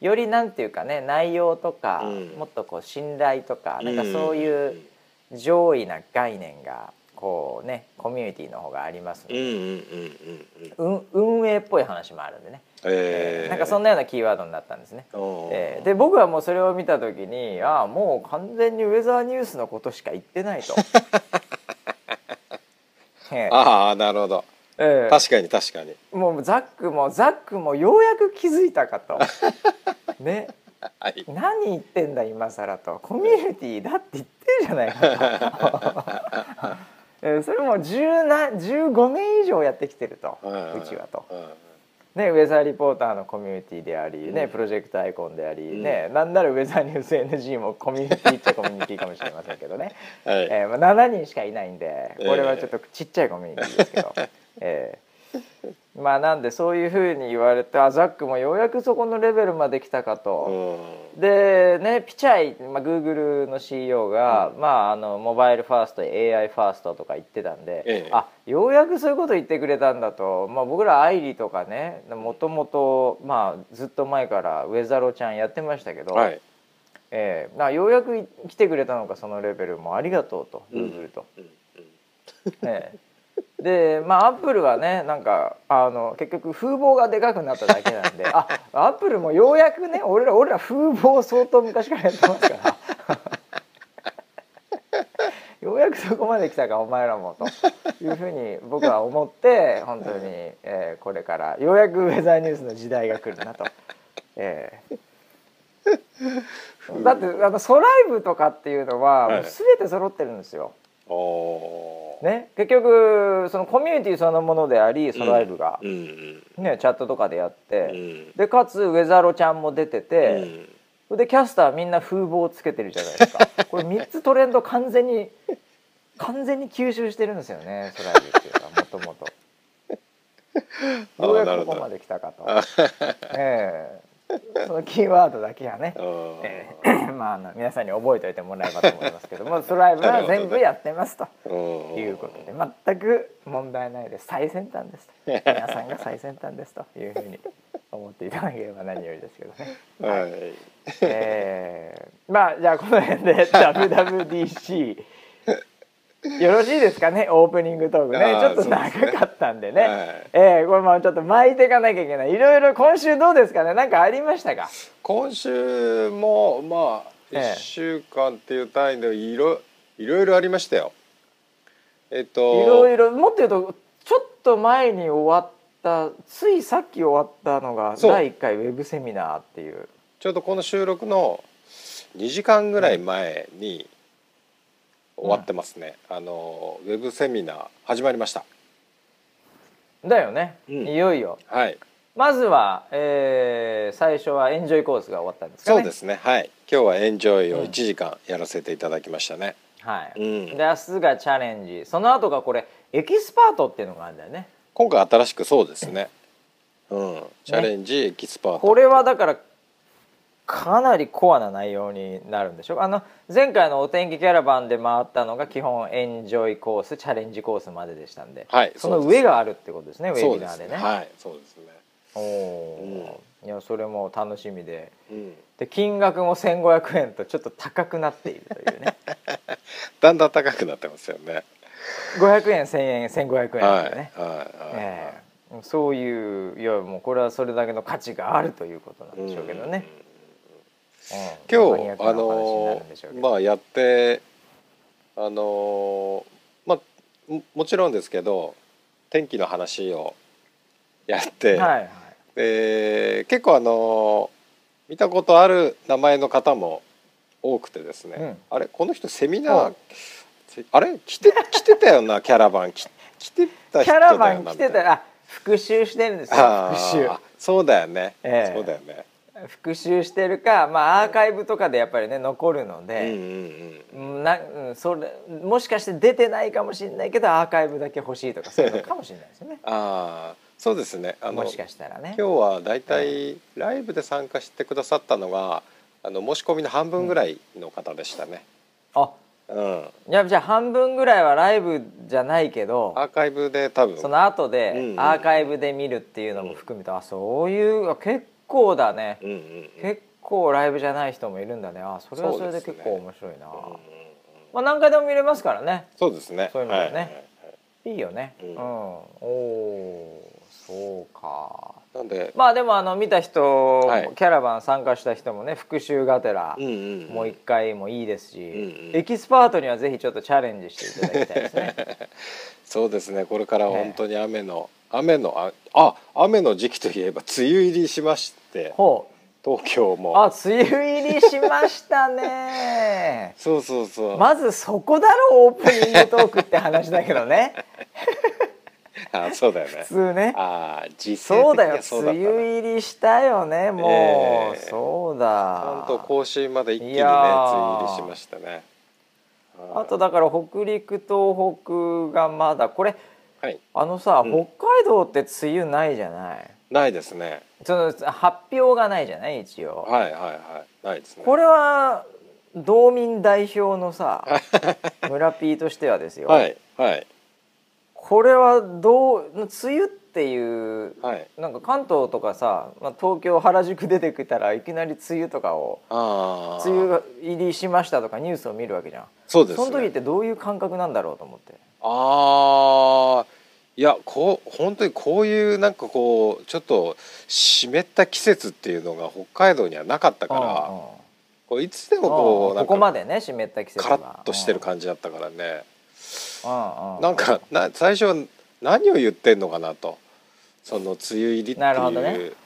Speaker 1: よりなんていうかね内容とか、もっとこう信頼とかなんかそういう上位な概念がこうねコミュニティの方がありますので、
Speaker 2: うんうんうんうんうん。
Speaker 1: うん、運営っぽい話もあるんでね、
Speaker 2: えー、
Speaker 1: なんかそんなようなキーワードになったんですね。えーで僕はもうそれを見た時にああもう完全にウェザーニュースのことしか言ってないと。えー。
Speaker 2: ああなるほど。
Speaker 1: えー。
Speaker 2: 確かに確かに。
Speaker 1: もうザックもザックもようやく気づいたかと。ね。
Speaker 2: はい。
Speaker 1: 何言ってんだ今更と。コミュニティだって言ってるじゃないかと。えーそれも10な15年以上やってきてるとうちはと。
Speaker 2: うん
Speaker 1: ね、ウェザーリポーターのコミュニティであり、ね
Speaker 2: うん。
Speaker 1: プロジェクトアイコンであり、
Speaker 2: うん。
Speaker 1: ねなんならウェザーニュース NG もコミュニティっちゃコミュニティかもしれませんけどね、
Speaker 2: はい。
Speaker 1: えーまあ、7人しかいないんで
Speaker 2: ええ
Speaker 1: これはちょっとちっちゃいコミュニティですけど、えーまあなんでそういうふうに言われてあザックもようやくそこのレベルまで来たかと。
Speaker 2: うん。
Speaker 1: でねピチャイ、まあ、グーグルの CEO が、まあ、あのモバイルファースト AI ファーストとか言ってたんで、
Speaker 2: ええ。
Speaker 1: あようやくそういうこと言ってくれたんだと、まあ、僕らアイリとかねもともと、まあ、ずっと前からウェザロちゃんやってましたけど、
Speaker 2: はい。
Speaker 1: ええまあ、ようやく来てくれたのかそのレベルもありがとうと
Speaker 2: うん。
Speaker 1: グーグルと。
Speaker 2: うん。うん。
Speaker 1: ええ でまあアップルはねなんかあの結局風貌がでかくなっただけなんで あアップルもようやくね俺ら俺ら風貌相当昔からやってますから ようやくそこまで来たかお前らもというふうに僕は思って本当に、えーこれからようやくウェザーニュースの時代が来るなと。ええ だってあのソライブとかっていうのは、
Speaker 2: はい
Speaker 1: もう全て揃ってるんですよ。ね、結局そのコミュニティそのものでありソライブが、ね、チャットとかでやって、
Speaker 2: うん。
Speaker 1: でかつウェザロちゃんも出て
Speaker 2: う
Speaker 1: て、
Speaker 2: ん。
Speaker 1: でキャスターみんな風貌をつけてるじゃないですか。これ3つトレンド完全に完全に吸収してるんですよねソライブっていうのはもともと。ようやくここまで来たかと。ええ そのキーワードだけはね、ええ まああの皆さんに覚えておいてもらえばと思いますけどもソライブは全部やってますと。
Speaker 2: うん。
Speaker 1: いうことで全く問題ないです。最先端ですと。皆さんが最先端ですというふうに思っていただければ何よりですけどね。
Speaker 2: はい。
Speaker 1: えーまあじゃあこの辺で WWDC よろしいですかね？オープニングトークね。ちょっと長かったんでね。
Speaker 2: はい。
Speaker 1: えーこれもうちょっと巻いていかなきゃいけない。いろいろ今週どうですかね？何かありましたか？
Speaker 2: 今週もまあ
Speaker 1: ええ。
Speaker 2: 1週間っていう単位でいろいろいろありましたよ。えっと
Speaker 1: いろいろもっと言うとちょっと前に終わったついさっき終わったのが第1回ウェブセミナーっていう。
Speaker 2: ちょうどこの収録の2時間ぐらい前に終わってますね。あのウェブセミナー始まりました。
Speaker 1: だよね、
Speaker 2: うん
Speaker 1: いよいよ
Speaker 2: はい、
Speaker 1: まずは、えー最初はエンジョイコースが終わったんですかね
Speaker 2: そうですね。はい、今日はエンジョイを1時間やらせていただきましたね。
Speaker 1: はい、
Speaker 2: うん
Speaker 1: で明日がチャレンジその後がこれエキスパートっていうのがあるんだよね
Speaker 2: 今回新しくそうですね。うん、チャレンジエキスパート。
Speaker 1: これはだからかなりコアな内容になるんでしょ？あの前回のお天気キャラバンで回ったのが基本エンジョイコースチャレンジコースまででしたんで、
Speaker 2: はい
Speaker 1: その上があるってことですねウェ。ビナーでね。
Speaker 2: はい、そうですね。
Speaker 1: おおー、いやそれも楽しみで。
Speaker 2: うん、
Speaker 1: で金額も1500円とちょっと高くなっているというね。
Speaker 2: だんだん高くなってますよね。
Speaker 1: 500円1000円1500円と
Speaker 2: はい、はい、はい。
Speaker 1: ええ。そういういやもうこれはそれだけの価値があるということなんでしょうけどね、うん
Speaker 2: 今日あのまあやってあのまあももちろんですけど天気の話をやって、
Speaker 1: はいはい。
Speaker 2: で結構あの見たことある名前の方も多くてですね、
Speaker 1: うん。
Speaker 2: あれこの人セミナー
Speaker 1: うん。
Speaker 2: せあれ？来て来てたよな キャラバン。き来てた人
Speaker 1: キャラバン来てた。らあ復習してるんですよ
Speaker 2: あ
Speaker 1: 復習
Speaker 2: ーそうだよね、
Speaker 1: ええ。
Speaker 2: そうだよね
Speaker 1: 復習してるか、まあ、アーカイブとかでやっぱりね残るの
Speaker 2: うんうん
Speaker 1: で、
Speaker 2: うん。
Speaker 1: うんなうん、それもしかして出てないかもしれないけどアーカイブだけ欲しいとかそういうのかもしれないですよね。
Speaker 2: ああそうですね。あの
Speaker 1: もしかしたらね。
Speaker 2: 今日はだいたいライブで参加してくださったのがあの申し込みの半分ぐらいの方でしたね。
Speaker 1: あ
Speaker 2: うん、
Speaker 1: いやじゃあ半分ぐらいはライブじゃないけど
Speaker 2: アーカイブで多分。
Speaker 1: その後で
Speaker 2: うんうん。
Speaker 1: アーカイブで見るっていうのも含めて、あそういうあ結構だね、
Speaker 2: うんうんうん。
Speaker 1: 結構ライブじゃない人もいるんだね。あそれはそれで結構面白いな、
Speaker 2: うんうん
Speaker 1: こまあ何回でも見れますからね。
Speaker 2: そうですね。
Speaker 1: そういうのでね。
Speaker 2: はいはいはい
Speaker 1: い。いよね。う、
Speaker 2: うん。ん
Speaker 1: おおそうか。
Speaker 2: なんで、
Speaker 1: まあでもあの見た人、
Speaker 2: はい。
Speaker 1: キャラバン参加した人もね復習がてら、
Speaker 2: うんうんうん。
Speaker 1: もう一回もいいですし、
Speaker 2: うんうん。
Speaker 1: エキスパートにはぜひちょっとチャレンジしていただきたいですね。
Speaker 2: そうですね。これから本当に雨の、雨のああ雨の時期といえば梅雨入りしまして
Speaker 1: ほ
Speaker 2: 東京
Speaker 1: う
Speaker 2: も。
Speaker 1: あ梅雨入りしましたね。
Speaker 2: そうそうそう、
Speaker 1: まずそこだろうオープニングトークって話だけどね。
Speaker 2: あそうだよね。
Speaker 1: 普通ね。
Speaker 2: ああ実
Speaker 1: そうだよ梅雨入りしたよね。もう、
Speaker 2: ええ。
Speaker 1: そうだ。
Speaker 2: 本当甲子まで一気にね梅
Speaker 1: ー
Speaker 2: 雨入りしましたね。
Speaker 1: あとだから北陸東北がまだこれ
Speaker 2: はい。
Speaker 1: あのさ、
Speaker 2: うん。
Speaker 1: 北海道って梅雨ないじゃない？
Speaker 2: ないですね。
Speaker 1: その発表がないじゃない？一応、
Speaker 2: はいはいはい。ないですね。
Speaker 1: これは道民代表のさ 村 P としてはですよ、
Speaker 2: はいはい。
Speaker 1: これはどう梅雨っていう
Speaker 2: はい。
Speaker 1: なんか関東とかさ、まあ、東京原宿出てきたらいきなり梅雨とかを梅雨入りしましたとかニュースを見るわけじゃん。
Speaker 2: そうですね。
Speaker 1: その時ってどういう感覚なんだろうと思って。
Speaker 2: ああいやこう本当にこういうなんかこうちょっと湿った季節っていうのが北海道にはなかったからこういつでもこうなん
Speaker 1: ここま
Speaker 2: か
Speaker 1: でね湿った季節
Speaker 2: カ
Speaker 1: が
Speaker 2: ラッとしてる感じだったからね。なんかな最初は何を言ってんのかなと。その梅雨入りっていう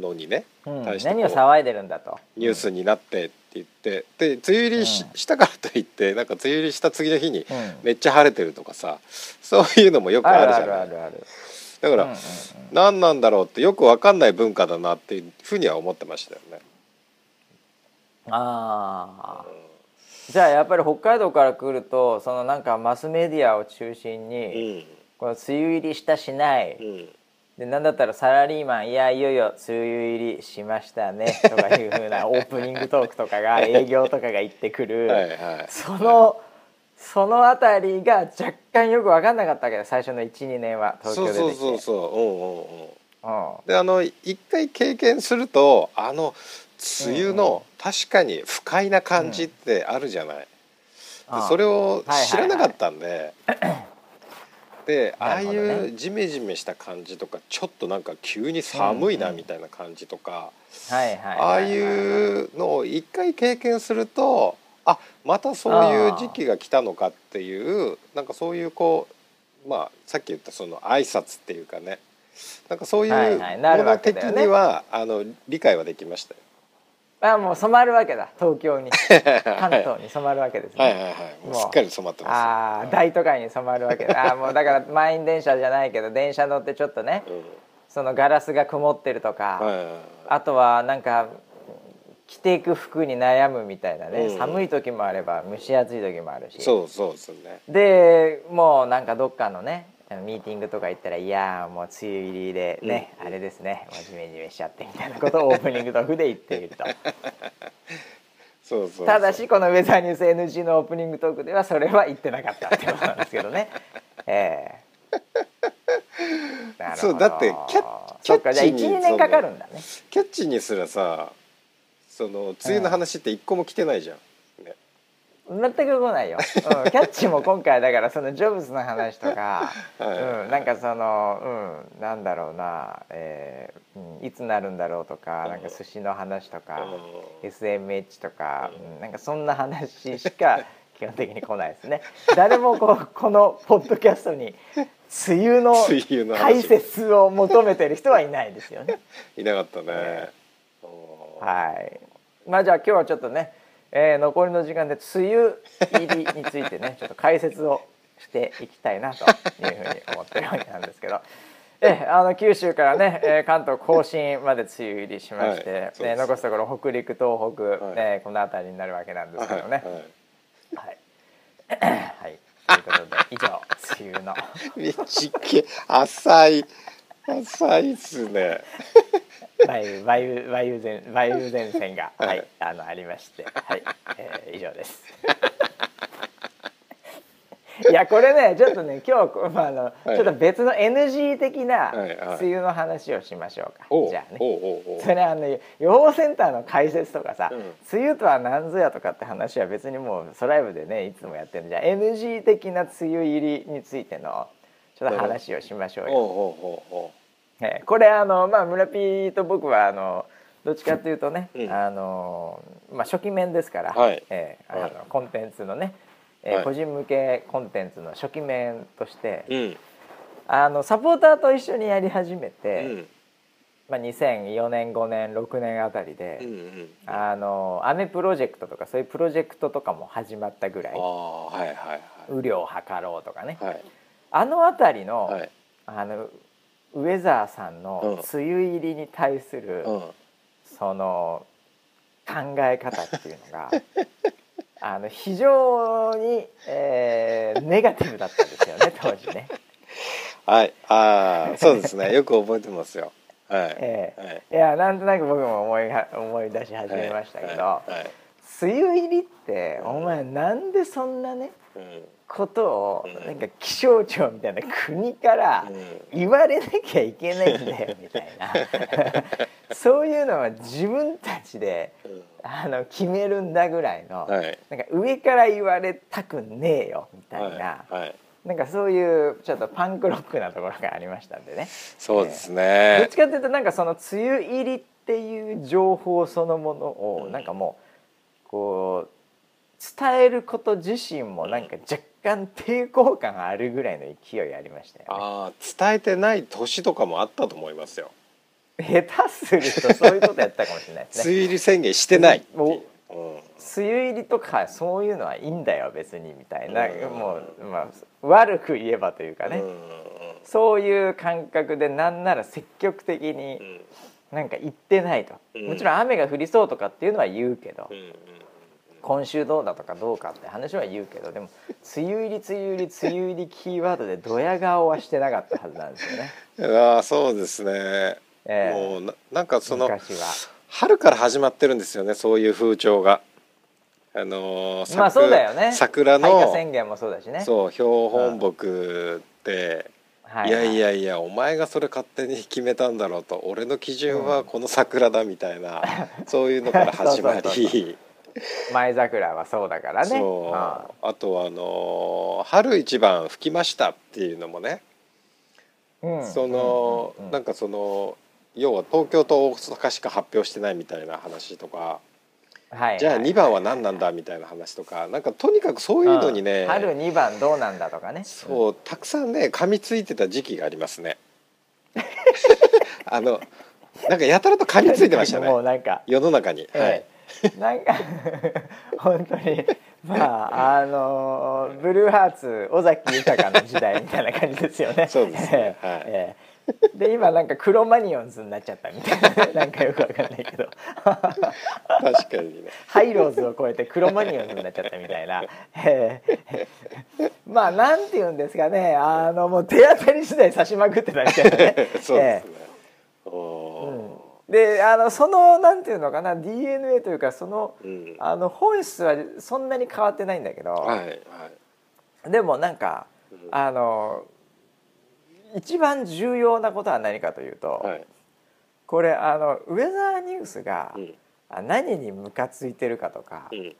Speaker 2: のにね
Speaker 1: 何を騒いでるんだと。
Speaker 2: ニュースになって言ってで梅雨入りし,、
Speaker 1: うん。
Speaker 2: したからといってなんか梅雨入りした次の日に
Speaker 1: うん。
Speaker 2: めっちゃ晴れてるとかさ そういうのもよくあ
Speaker 1: ある
Speaker 2: じゃない。
Speaker 1: るあるある
Speaker 2: だから、何なんだろうってよくわかんない文化だなっていうふうには思ってましたよね。
Speaker 1: ああじゃあやっぱり北海道から来るとそのなんかマスメディアを中心
Speaker 2: う
Speaker 1: に、
Speaker 2: ん。
Speaker 1: この梅雨入りしたしない、
Speaker 2: うん
Speaker 1: でなんだったらサラリーマンいやいよいよ梅雨入りしましたねとかいうふうな オープニングトークとかが営業とかが言ってくる、
Speaker 2: はいはい
Speaker 1: そのそのあたりが若干よく分かんなかったわけど最初の12年は東
Speaker 2: そう
Speaker 1: 京出てきて。
Speaker 2: そうそうそうう。んうんうん。
Speaker 1: うん。
Speaker 2: であの一回経験するとあの梅雨
Speaker 1: うんう
Speaker 2: の確かに不快な感じってあるじゃない、で
Speaker 1: ああ
Speaker 2: それを
Speaker 1: はいはいはい。
Speaker 2: 知らなかったんで、でああい
Speaker 1: なるほどね。
Speaker 2: うジメジメした感じとかちょっとなんか急に寒いなみたいな感じとか、ああいうのを一回経験するとあまたそういう時期が来たのかっていうなんかそういうこうまあさっき言ったその挨拶っていうかね。なんかそういうもの的には、あの理解はできましたよ。
Speaker 1: あもう染まるわけだ。東京に。関東に染まるわけですね、
Speaker 2: はいはいはい。もう。
Speaker 1: もう
Speaker 2: すっかり染まって
Speaker 1: あ
Speaker 2: ます。
Speaker 1: あ大都会に染まるわけだ。あーもうだから満員電車じゃないけど電車乗ってちょっとね
Speaker 2: うん。
Speaker 1: そのガラスが曇ってるとか、
Speaker 2: はいはいはい。
Speaker 1: あとはなんか着ていく服に悩むみたいなね、
Speaker 2: うん。
Speaker 1: 寒い時もあれば蒸し暑い時もあるし。
Speaker 2: そうそうですね。
Speaker 1: でもうなんかどっかのねミーティングとか行ったら「いやーもう梅雨入りでね、
Speaker 2: うん。
Speaker 1: あれですねもうジメジメしちゃって」みたいなことを オープニングトークで言っていると。
Speaker 2: そうそう
Speaker 1: ただしこのウェザーニュース NG のオープニングトークではそれは言ってなかったってことなんですけどね。ええ。なるほど。
Speaker 2: そうだってキャッキャッチに
Speaker 1: 12年かかるんだね。
Speaker 2: キャッチにすらさその梅雨の話って一個も来てないじゃん。ね
Speaker 1: 全く来ないよ、うん、キャッチも今回だからそのジョブズの話とか、
Speaker 2: はい。
Speaker 1: うん、なんかその、うん、なんだろうな、えーうん、いつなるんだろうとか、
Speaker 2: うん。
Speaker 1: なんか寿司の話とか、
Speaker 2: うん。
Speaker 1: SMH とか、
Speaker 2: うん。
Speaker 1: うん。なんかそんな話しか 基本的に来ないですね。誰もこうこのポッドキャストに梅雨の 解説を求めてる人はいないですよね。
Speaker 2: いなかったね。
Speaker 1: え
Speaker 2: うん。
Speaker 1: はい。まあじゃあ今日はちょっとね、えー残りの時間で梅雨入りについてね ちょっと解説をしていきたいなというふうに思ってるわけなんですけど。えあの九州からね、えー関東甲信まで梅雨入りしまして、
Speaker 2: はい
Speaker 1: 残すところ北陸東北、
Speaker 2: はい
Speaker 1: えーこの辺りになるわけなんですけどね。
Speaker 2: はいはい
Speaker 1: はい、はい、ということで以上梅雨の
Speaker 2: 浅い浅いっすね。
Speaker 1: 梅雨梅雨梅雨前梅雨前線が、はい。
Speaker 2: はい
Speaker 1: あのありまして、はいえー以上です。いやこれねちょっとね今日、まああの、はい、ちょっと別の NG 的な梅雨の話をしましょうか、はいはい、じゃあね。それあの予報センターの解説とかさ、うん、梅雨とは何ぞやとかって話は別にもうソライブでねいつもやってるんじゃあ NG 的な梅雨入りについてのちょっと話をしましょうよ。えー、これあのまあ村ピーと僕はあのどっちかというとね、うん、あのまあ初期面ですから、はい、えー、あの、コンテンツのね、えー、はい、個人向けコンテンツの初期面として、うん、あのサポーターと一緒にやり始めて、うん、まあ、2004年5年6年あたりで、うんうん、あのアメプロジェクトとかそういうプロジェクトとかも始まったぐらい、はいはいはい、雨量を測ろうとかね、はい、あの辺りの,、はい、あのウェザーさんの梅雨入りに対する、その考え方っていうのが あの非常に、えー、ネガティブだったんですよね当時ね。
Speaker 2: はい。ああそうですね。よく覚えてますよ。はい、
Speaker 1: えー、はい、いやなんとなく僕も思い思い出し始めましたけど、はい。はい、梅雨入りってお前なんでそんなね、うん、ことをなんか気象庁みたいな国から言われなきゃいけないんだよみたいな。そういうのは自分たちであの決めるんだぐらいの、なんか上から言われたくねえよみたいな。なんかそういうちょっとパンクロックなところがありましたんでね。
Speaker 2: そうですね。
Speaker 1: どっちかというとなんかその梅雨入りっていう情報そのものをなんかもうこう伝えること自身もなんか若干抵抗感あるぐらいの勢いありましたよ、ね、
Speaker 2: あ伝えてない年とかもあったと思いますよ。
Speaker 1: 下手するとそういうことやったかもしれないです
Speaker 2: ね。梅雨入り宣言してないもう、うん、梅
Speaker 1: 雨入りとかそういうのはいいんだよ別にみたいな、うん、もう、まあ、悪く言えばというかね、うん、そういう感覚でなんなら積極的になんか言ってないと、もちろん雨が降りそうとかっていうのは言うけど、今週どうだとかどうかって話は言うけどでも梅雨入り梅雨入り梅雨入りキーワードでドヤ顔はしてなかったはずなんですよね。
Speaker 2: ああそうですね。えー、もうななんかその春から始まってるんですよねそういう風潮が。あの
Speaker 1: ー、まあそうだよね。
Speaker 2: 桜の
Speaker 1: 宣言もそうだしね。
Speaker 2: そう標本木って、うん、いやいやいやお前がそれ勝手に決めたんだろうと俺の基準はこの桜だみたいな、うん、そういうのから始まり
Speaker 1: 前桜はそうだからね。
Speaker 2: ああとはあの春一番吹きましたっていうのもね、うん、その、うんうん、なんかその要は東京と大阪しか発表してないみたいな話とか、はい、じゃあ2番は何なんだみたいな話とか。なんかとにかくそういうのにね、
Speaker 1: 春2番どうなんだとかね。
Speaker 2: そう。たくさんね噛みついてた時期がありますね。あのなんかやたらと噛みついてましたね。もうなんか。世の中に。はい
Speaker 1: なんか 本当にまああのブルーハーツ尾崎豊の時代みたいな感じですよね。
Speaker 2: そうですね、はい、え
Speaker 1: ー、で今なんかクロマニオンズになっちゃったみたいな、ね、なんかよくわかんないけど。
Speaker 2: 確かにね。
Speaker 1: ハイローズを超えてクロマニオンズになっちゃったみたいな、えー、まあなんて言うんですかね。あのもう手当たり次第刺しまくってたみたいなね。
Speaker 2: そうですね、
Speaker 1: えー、うんであのそのなんていうのかな DNA というかそのうん、あの本質はそんなに変わってないんだけど、はいはい、でもなんか、うん、あの一番重要なことは何かというと、はい、これあのウェザーニュースが何にムカついてるかとか、うん、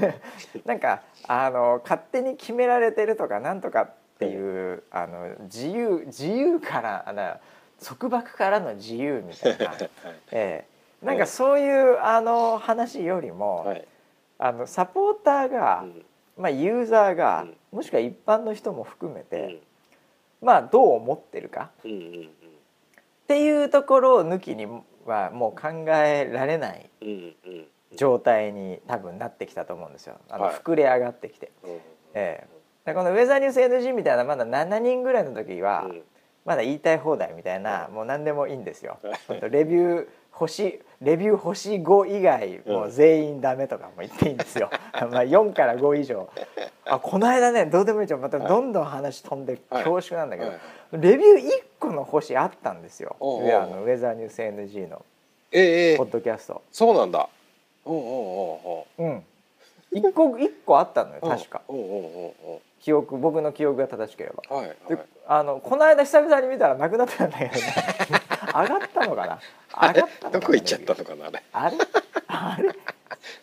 Speaker 1: なんかあの勝手に決められてるとかなんとかっていう、あの自由自由からあの束縛からの自由みたいな、えー、なんかそういうあの話よりも、はい、あのサポーターが、うん、まあ、ユーザーが、うん、もしくは一般の人も含めて、うん、まあどう思ってるか、うんうんうん、っていうところを抜きにはもう考えられない状態に多分なってきたと思うんですよ。あの、膨れ上がってきて。はい、えー、このウェザーニュース NG みたいなまだ7人ぐらいの時は、まだ言いたい放題みたいな、もう何でもいいんですよ。レビュー星レビュー星5以外もう全員ダメとかも言っていいんですよ。まあ4から5以上。あこの間ねどうでもいいじゃんまたどんどん話飛んで恐縮なんだけど、レビュー1個の星あったんですよ。あのウェザーニュース NG のポッドキャスト。
Speaker 2: そうなんだ。
Speaker 1: うん。1個1個あったのよ確か。記憶僕の記憶が正しければ。
Speaker 2: はいはい。
Speaker 1: であのこの間久々に見たらなくなってたんだけどね。上がったのかな？
Speaker 2: あれ？
Speaker 1: 上がったのかな？
Speaker 2: どこ行っちゃったのかなあれ？
Speaker 1: あれ？あれ？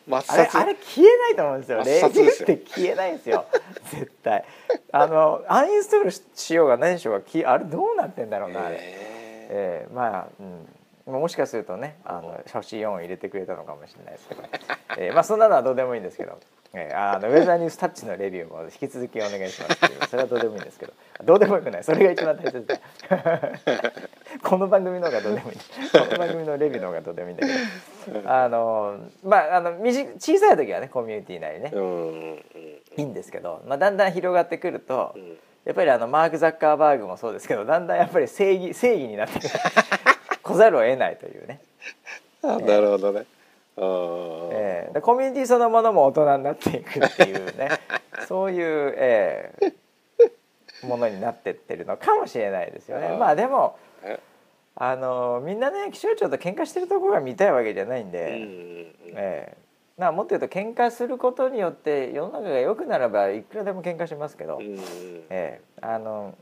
Speaker 2: 抹殺？
Speaker 1: あれ？消えないと思うんですよ。
Speaker 2: 抹
Speaker 1: レーって消えないんですよ。絶対。あのアンインストールしようが何しようがあれどうなってんだろうなあれ、
Speaker 2: え
Speaker 1: えーまあ、うん、もしかするとねあの初心音を入れてくれたのかもしれないですけど、えーまあそんなのはどうでもいいんですけど、えーあのウェザーニュースタッチのレビューも引き続きお願いしますっていう。それはどうでもいいんですけど。どうでもよくない。それが一番大切だ。この番組の方がどうでもいい。この番組のレビューの方がどうでもいいんだけど。あのまああの短小さい時はねコミュニティ内ね。
Speaker 2: ー、うんうん。
Speaker 1: いいんですけど、まあ、だんだん広がってくると、
Speaker 2: ん。
Speaker 1: やっぱりあのマーク・ザッカーバーグもそうですけどだんだんやっぱり正義正義になってくる来ざるを得ないというね、
Speaker 2: あなるほどね。
Speaker 1: えーでコミュニティそのものも大人になっていくっていうね。そういう、えーものになってってるのかもしれないですよね。
Speaker 2: あー。
Speaker 1: まあでも
Speaker 2: え？
Speaker 1: あのみんなね気象庁と喧嘩してるところが見たいわけじゃないんで。
Speaker 2: うん
Speaker 1: ええ。まあもっと言うと喧嘩することによって世の中が良くなればいくらでも喧嘩しますけど、
Speaker 2: うんうん。
Speaker 1: ええ。あの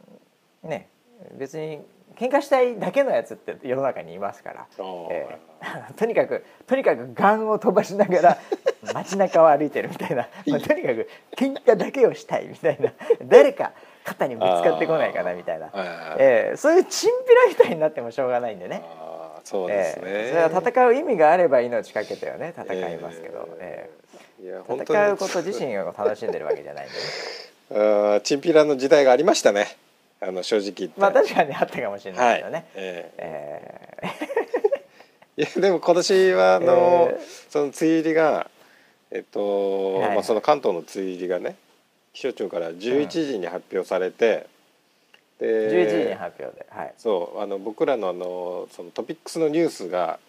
Speaker 1: ね別に喧嘩したいだけのやつって世の中にいますから、ええ。とにかくとにかくガンを飛ばしながら 街中を歩いてるみたいな、まあ、とにかく喧嘩だけをしたいみたいな。誰か肩にぶつかってこないかなみたいな、ええ。そういうチンピラみたいになってもしょうがないんでね。
Speaker 2: そうですね、
Speaker 1: ええ。それは戦う意味があれば命かけてはね戦いますけど、え
Speaker 2: いや
Speaker 1: え
Speaker 2: 本当に。
Speaker 1: 戦うこと自身を楽しんでるわけじゃないんで、ね、
Speaker 2: あーチンピラの時代がありましたねあの正直言って。
Speaker 1: まあ確かにあったかもしれないけどね。
Speaker 2: え
Speaker 1: え。
Speaker 2: え いやでも今年はあの、
Speaker 1: ええ。
Speaker 2: その梅雨入りがえっと、
Speaker 1: はい。
Speaker 2: まあ、その関東の梅雨入りがね気象庁から11時に発表されて、
Speaker 1: ー、
Speaker 2: で
Speaker 1: 11時に発表で、はい、
Speaker 2: そうあの僕らのあのそのトピックスのニュースが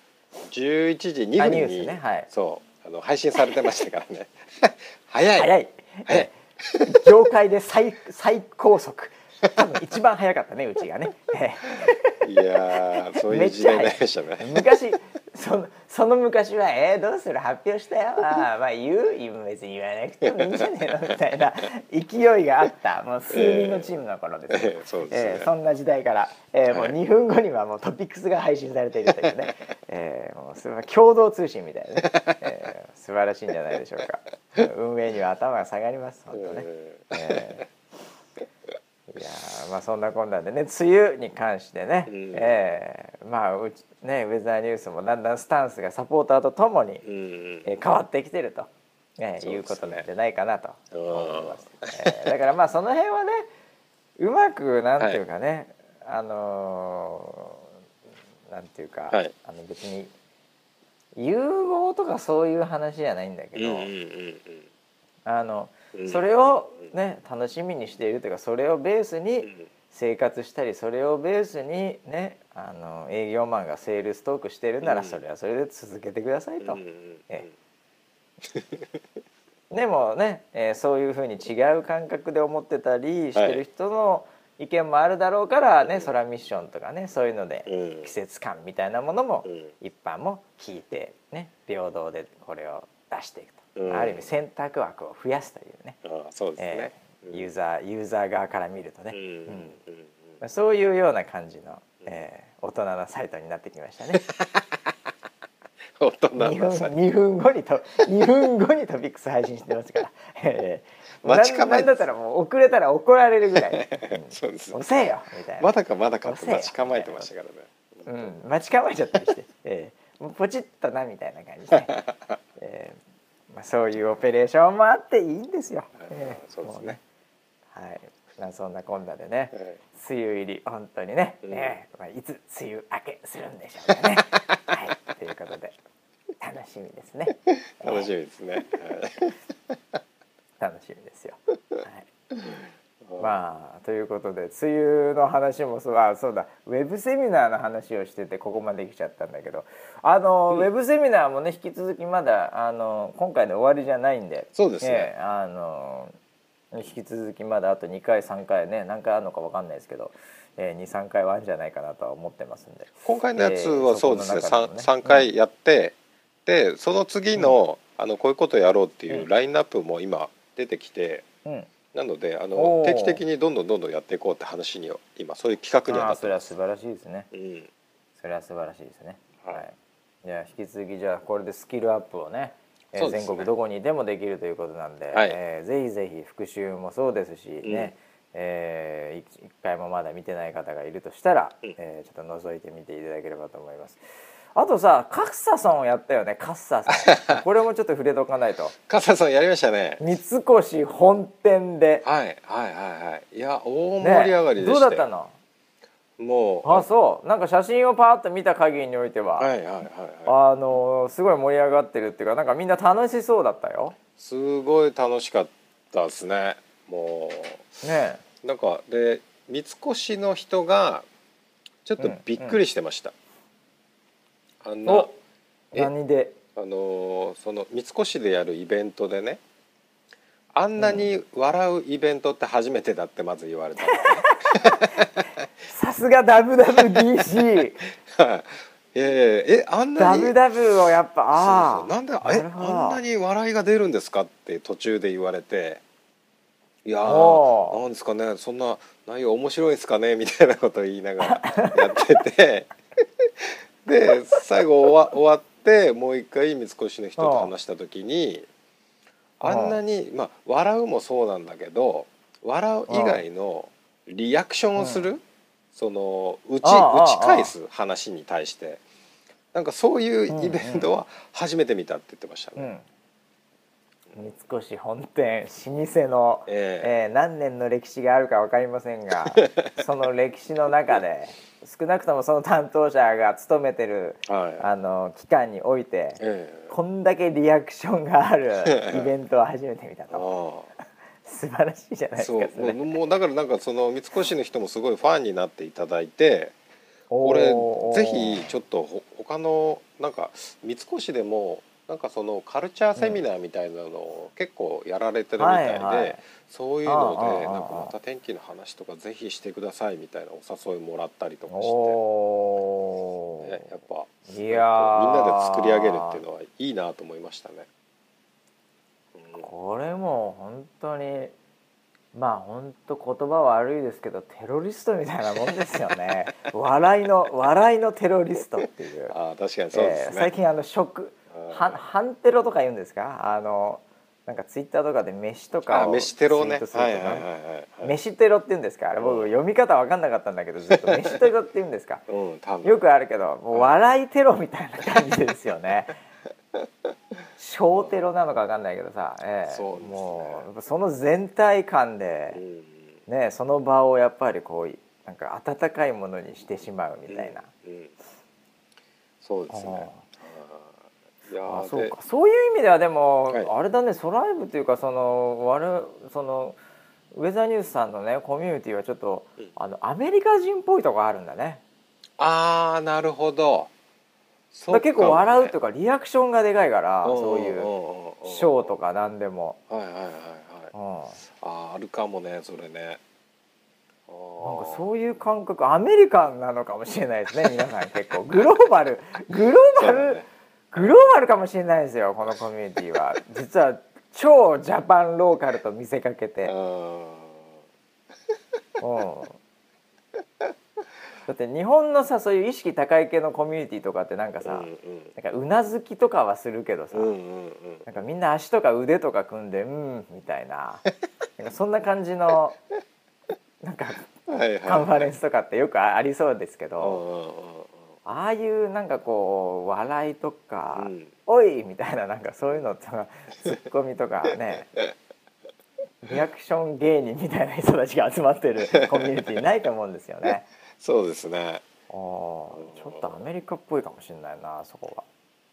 Speaker 2: 11時2
Speaker 1: あニュ
Speaker 2: 分に、
Speaker 1: ねはい。
Speaker 2: そうあの配信されてましたからね。早い。
Speaker 1: 早い、
Speaker 2: 早い。
Speaker 1: ええ。業界で最最高速多分一番早かったねうちがね、え
Speaker 2: いやーそういう時代になりましたね。
Speaker 1: え昔そのその昔は「えー、どうする？発表したよ。ああまあ言う？今別に言わなくてもいいんじゃねえの」みたいな勢いがあった。もう数人のチームの頃ですよ、
Speaker 2: ええそね。
Speaker 1: ええそんな時代から、ええもう
Speaker 2: はい
Speaker 1: 2分後にはもうトピックスが配信されているというね、ええもうそれは共同通信みたいなね、ええ素晴らしいんじゃないでしょうか。運営には頭が下がります本当ね、
Speaker 2: え
Speaker 1: ええいやーまあそんなこんなんでね梅雨に関してね、
Speaker 2: うん。
Speaker 1: ええまあうちねウェザーニュースもだんだんスタンスがサポーターとともに、
Speaker 2: うんうん。
Speaker 1: えー変わってきてると、
Speaker 2: ね。
Speaker 1: いうことなんじゃないかなと
Speaker 2: うん
Speaker 1: 思います、えーだからまあその辺はねうまくなんていうかね、あのーなんていうか、
Speaker 2: はい。
Speaker 1: あの別に融合とかそういう話じゃないんだけど、
Speaker 2: うんうんうん
Speaker 1: あの
Speaker 2: うん
Speaker 1: それをね楽しみにしているというかそれをベースに
Speaker 2: うん。
Speaker 1: 生活したりそれをベースにねあの営業マンがセールストークしてるなら
Speaker 2: うん。
Speaker 1: それはそれで続けてくださいと。え でもね、えーそういうふうに違う感覚で思ってたりしてる人の意見もあるだろうからね、ソラミッションとかねそういうので
Speaker 2: うん。
Speaker 1: 季節感みたいなものも
Speaker 2: うん。
Speaker 1: 一般も聞いてね平等でこれを出していくと、
Speaker 2: うん
Speaker 1: ある意味選択枠を増やすというね、
Speaker 2: ああそうですね。
Speaker 1: え。ーユーザーユーザー側から見るとね、
Speaker 2: うん。
Speaker 1: そういうような感じの、えー大人なサイトになってきましたね。
Speaker 2: 大人
Speaker 1: 2分
Speaker 2: なさい。
Speaker 1: 2分後にと 2分後にトピックス配信してますから、えー、
Speaker 2: 待ち構え
Speaker 1: だったらもう遅れたら怒られるぐらい、うん
Speaker 2: そうです。
Speaker 1: 遅えよみたいな、
Speaker 2: まだかまだかと待ち構えてましたからね。
Speaker 1: うん、待ち構えちゃったりして、えー、もうポチッとなみたいな感じで、えーまあ、そういうオペレーションもあっていいんですよ。えー
Speaker 2: そうですね。
Speaker 1: はいまあそんなこんなでね、
Speaker 2: はい
Speaker 1: 梅雨入り本当にね、
Speaker 2: うん
Speaker 1: ねまあ、いつ梅雨明けするんでしょうかね。はい、ということで楽しみですね。
Speaker 2: 楽しみですね。
Speaker 1: 楽しみですよ。はい、まあということで梅雨の話もそうあそうだ。ウェブセミナーの話をしててここまで来ちゃったんだけど。あの、ウェブセミナーもね引き続きまだあの今回で終わりじゃないんで。
Speaker 2: そうですね。
Speaker 1: ええあの引き続きまだあと2回3回ね何回あるのか分かんないですけど、えー、23回はあるんじゃないかなとは思ってますんで。
Speaker 2: 今回のやつはそうですね。
Speaker 1: えーね。
Speaker 2: 三三回やって、でその次のあのこういうことやろうっていう
Speaker 1: うん。
Speaker 2: ラインナップも今出てきて、
Speaker 1: うん
Speaker 2: なのであの定期的にどんどんどんどんやっていこうって話に今そういう企画にはなって
Speaker 1: それは素晴らしいですね、
Speaker 2: うん、
Speaker 1: それは素晴らしいですね。はい、はい、じゃあ引き続きじゃあこれでスキルアップをねえー、全国どこにでもできるということなんで、はい、えー、ぜひぜひ復習もそうですし、うん、ね、えー、一回もまだ見てない方がいるとしたら、うん、えー、ちょっと覗いてみていただければと思います。あとさカッサさんをやったよねカッサさん これもちょっと触れとかないと。
Speaker 2: カッサさんやりましたね。
Speaker 1: 三越本店で。
Speaker 2: はいはいはいはい。いや大盛り上がりでした、
Speaker 1: ね、どうだったの？
Speaker 2: も
Speaker 1: う。あそう。なんか写真をパーッと見た限りにおいては、
Speaker 2: はいはいはい、はい、
Speaker 1: あのすごい盛り上がってるっていうかなんかみんな楽しそうだったよ。
Speaker 2: すごい楽しかったですね。も
Speaker 1: う。ね
Speaker 2: なんかで三越の人がちょっとびっくりしてました、
Speaker 1: うんうん、あんな何で？
Speaker 2: あのその三越でやるイベントでねあんなに笑うイベントって初めてだってまず言われた、ね、
Speaker 1: さすが WWDC
Speaker 2: ええあんなに
Speaker 1: ？WW をやっぱあ
Speaker 2: あなんでえあんなに笑いが出るんですかって途中で言われて。いやーなんですかねそんな内容面白いですかねみたいなことを言いながらやっててで最後終わ終わってもう一回三越の人と話した時にあんなにまあ笑うもそうなんだけど笑う以外のリアクションをする、その打ち打ち返す話に対して。なんかそういうイベントは初めて見たって言ってましたね。
Speaker 1: 三越本店老舗の、えー、えー、何年の歴史があるか分かりませんが その歴史の中で少なくともその担当者が勤めてる、はい、あの期間において、えー、こんだけリアクションがある イベントを初めて見たと。素晴らしいじゃないですか
Speaker 2: そう。もうだからなんかその三越の人もすごいファンになっていただいてこれぜひちょっとほ他のなんか三越でもなんかそのカルチャーセミナーみたいなのを結構やられてるみたいで、うん。はいはい、そういうのでなんかまた天気の話とかぜひしてくださいみたいなお誘いもらったりとかして、ね、やっぱいやみんなで作り上げるっていうのはいいなと思いましたね。
Speaker 1: これも本当にまあ本当言葉悪いですけどテロリストみたいなもんですよね。笑いの笑いのテロリストっていう。
Speaker 2: あ確かにそうです、ね。えー、
Speaker 1: 最近あの食は半テロとか言うんですか？あのなんかツイッターとかで飯とか
Speaker 2: を飯テロね。
Speaker 1: 飯テロって言うんですか？あれ僕読み方分かんなかったんだけどずっと。飯テロって言うんですか、
Speaker 2: うん、
Speaker 1: よくあるけどもう笑いテロみたいな感じですよね。小テロなのか分かんないけどさ、ええ、そう、ね、もうその全体感で、うん、ね、その場をやっぱりこうなんか温かいものにしてしまうみたいな、うんうん、
Speaker 2: そうですね
Speaker 1: いやそうか。そういう意味ではでも、はい、あれだねソライブというかその我そのウェザーニュースさんのねコミュニティはちょっと、あのアメリカ人っぽいとこあるんだね。
Speaker 2: ああなるほど。
Speaker 1: ね、結構笑うとかリアクションがでかいからそういうショーとか何でも。
Speaker 2: はいはいはいはい、うん、ああるかもねそれね。なんか
Speaker 1: そういう感覚アメリカンなのかもしれないですね皆さん。結構グローバル グローバル、ね、グローバルかもしれないですよこのコミュニティは。実は超ジャパンローカルと見せかけて。うん。だって日本のさそういう意識高い系のコミュニティとかってなんかさ、うんうん、なんかうなずきとかはするけどさ、うんうんうん、なんかみんな足とか腕とか組んでうんみたいな。なんかそんな感じのなんかカンファレンスとかってよくありそうですけど、ああいうなんかこう笑いとか「うん、おい!」みたいななんかそういうのとかツッコミとかね リアクション芸人みたいな人たちが集まってるコミュニティないと思うんですよね。
Speaker 2: そうですね。
Speaker 1: あちょっとアメリカっぽいかもしれないなそこ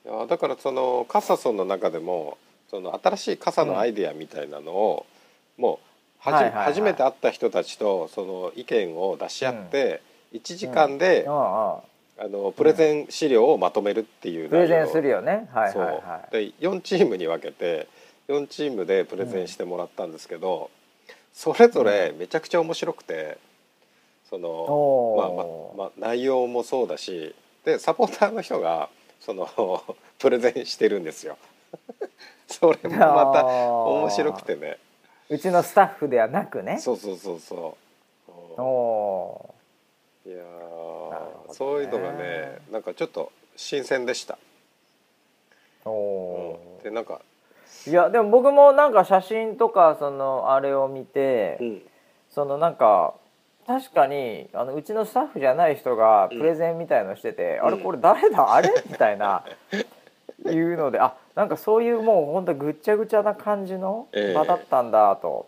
Speaker 2: がいやだからそのカサソンの中でもその新しい傘のアイデアみたいなのを、うん、もうはじ、初めて会った人たちとその意見を出し合って、うん、1時間で、うん、あのプレゼン資料をまとめるっていう、
Speaker 1: プレゼンするよね。はいはいはい。
Speaker 2: で4チームに分けて4チームでプレゼンしてもらったんですけど、それぞれめちゃくちゃ面白くて。その、まあまあ、内容もそうだしでサポーターの人がその プレゼンしてるんですよ。それもまた面白くてね。
Speaker 1: うちのスタッフではなくね。
Speaker 2: そうそうそうそう。
Speaker 1: おお
Speaker 2: いやそういうのがねなんかちょっと新鮮でした、
Speaker 1: ー。お
Speaker 2: うん、でなんか、
Speaker 1: ーいやでも僕もなんか写真とかそのあれを見て、
Speaker 2: うん、
Speaker 1: そのなんか確かにあのうちのスタッフじゃない人がプレゼンみたいのしてて、
Speaker 2: うん。
Speaker 1: あれこれ誰だ？あれ？みたいないうのであなんかそういうもうほんとぐっちゃぐちゃな感じの
Speaker 2: ええ。
Speaker 1: 場だったんだと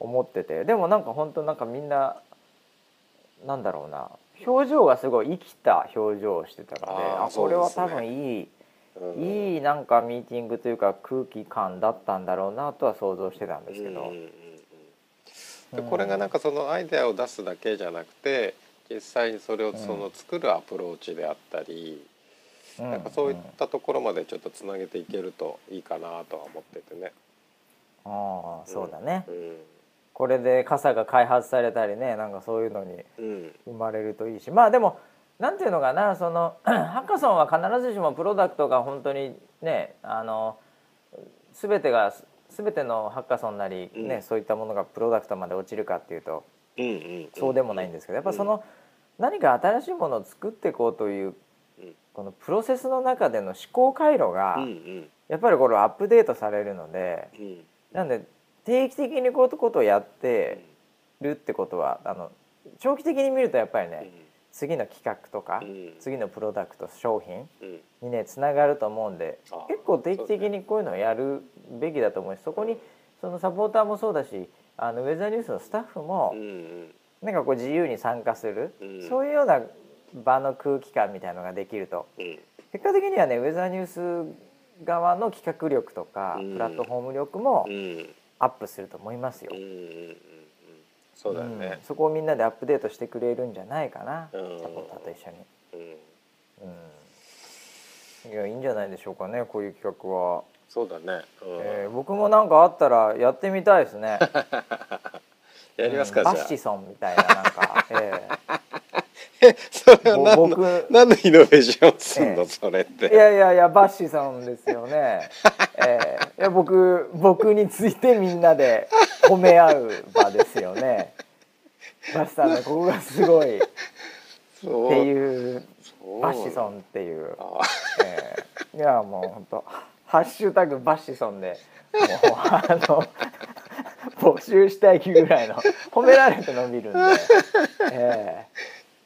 Speaker 1: 思ってて、でもなんか本当なんかみんななんだろうな表情がすごい生きた表情をしてたのでこれは多分いい、
Speaker 2: うん。
Speaker 1: いいなんかミーティングというか空気感だったんだろうなとは想像してたんですけど。
Speaker 2: でこれがなんかそのアイデアを出すだけじゃなくて実際にそれをその作るアプローチであったり、
Speaker 1: うん。
Speaker 2: なんかそういったところまでちょっとつなげていけるといいかなとは思っててね。
Speaker 1: ああそうだね、
Speaker 2: うん
Speaker 1: これで傘が開発されたりねなんかそういうのに
Speaker 2: うん。
Speaker 1: 生まれるといいし。まあでもなんていうのかなその ハッカソンは必ずしもプロダクトが本当にねあの全てが全てのハッカソンなり、ね
Speaker 2: うん。
Speaker 1: そういったものがプロダクトまで落ちるかっていうと
Speaker 2: うんうん
Speaker 1: そうでもないんですけどやっぱその何か新しいものを作っていこうという
Speaker 2: うん。
Speaker 1: このプロセスの中での思考回路が
Speaker 2: うんうん。
Speaker 1: やっぱりこれアップデートされるので
Speaker 2: うん。
Speaker 1: なんで定期的にこういうことをやってるってことはあの長期的に見るとやっぱりね次の企画とか
Speaker 2: うん。
Speaker 1: 次のプロダクト商品
Speaker 2: うん。
Speaker 1: にねつながると思うんで結構定期的にこういうのをやるべきだと思うしそこにそのサポーターもそうだしあのウェザーニュースのスタッフもなんかこう自由に参加する
Speaker 2: うん。
Speaker 1: そういうような場の空気感みたいのができると。
Speaker 2: うん。
Speaker 1: 結果的にはねウェザーニュース側の企画力とか
Speaker 2: うん。
Speaker 1: プラットフォーム力も
Speaker 2: うん
Speaker 1: アップすると思いますよ。
Speaker 2: うん。そうだよね。
Speaker 1: うん。そこをみんなでアップデートしてくれるんじゃないかな、
Speaker 2: うん。
Speaker 1: サポーターと一緒に、
Speaker 2: うん。
Speaker 1: うん、いやいいんじゃないでしょうかねこういう企画は、
Speaker 2: そうだね。うん。
Speaker 1: えー僕もなんかあったらやってみたいですね。
Speaker 2: やりますか
Speaker 1: うん。バッシソンみたいななんか、え
Speaker 2: あ。それは何の
Speaker 1: 僕
Speaker 2: 何のイノベーションすんの？
Speaker 1: ええ。
Speaker 2: それっ
Speaker 1: えい
Speaker 2: て。
Speaker 1: やいやいやバッシソンですよね、えーいや僕僕についてみんなで褒め合う場ですよね。バッシさんのここがすごい。っていうバッシソンっていう。
Speaker 2: あ
Speaker 1: えーいやもう本当ハッシュタグバッシソンでもうあの募集したいぐらいの褒められて伸びるんで、え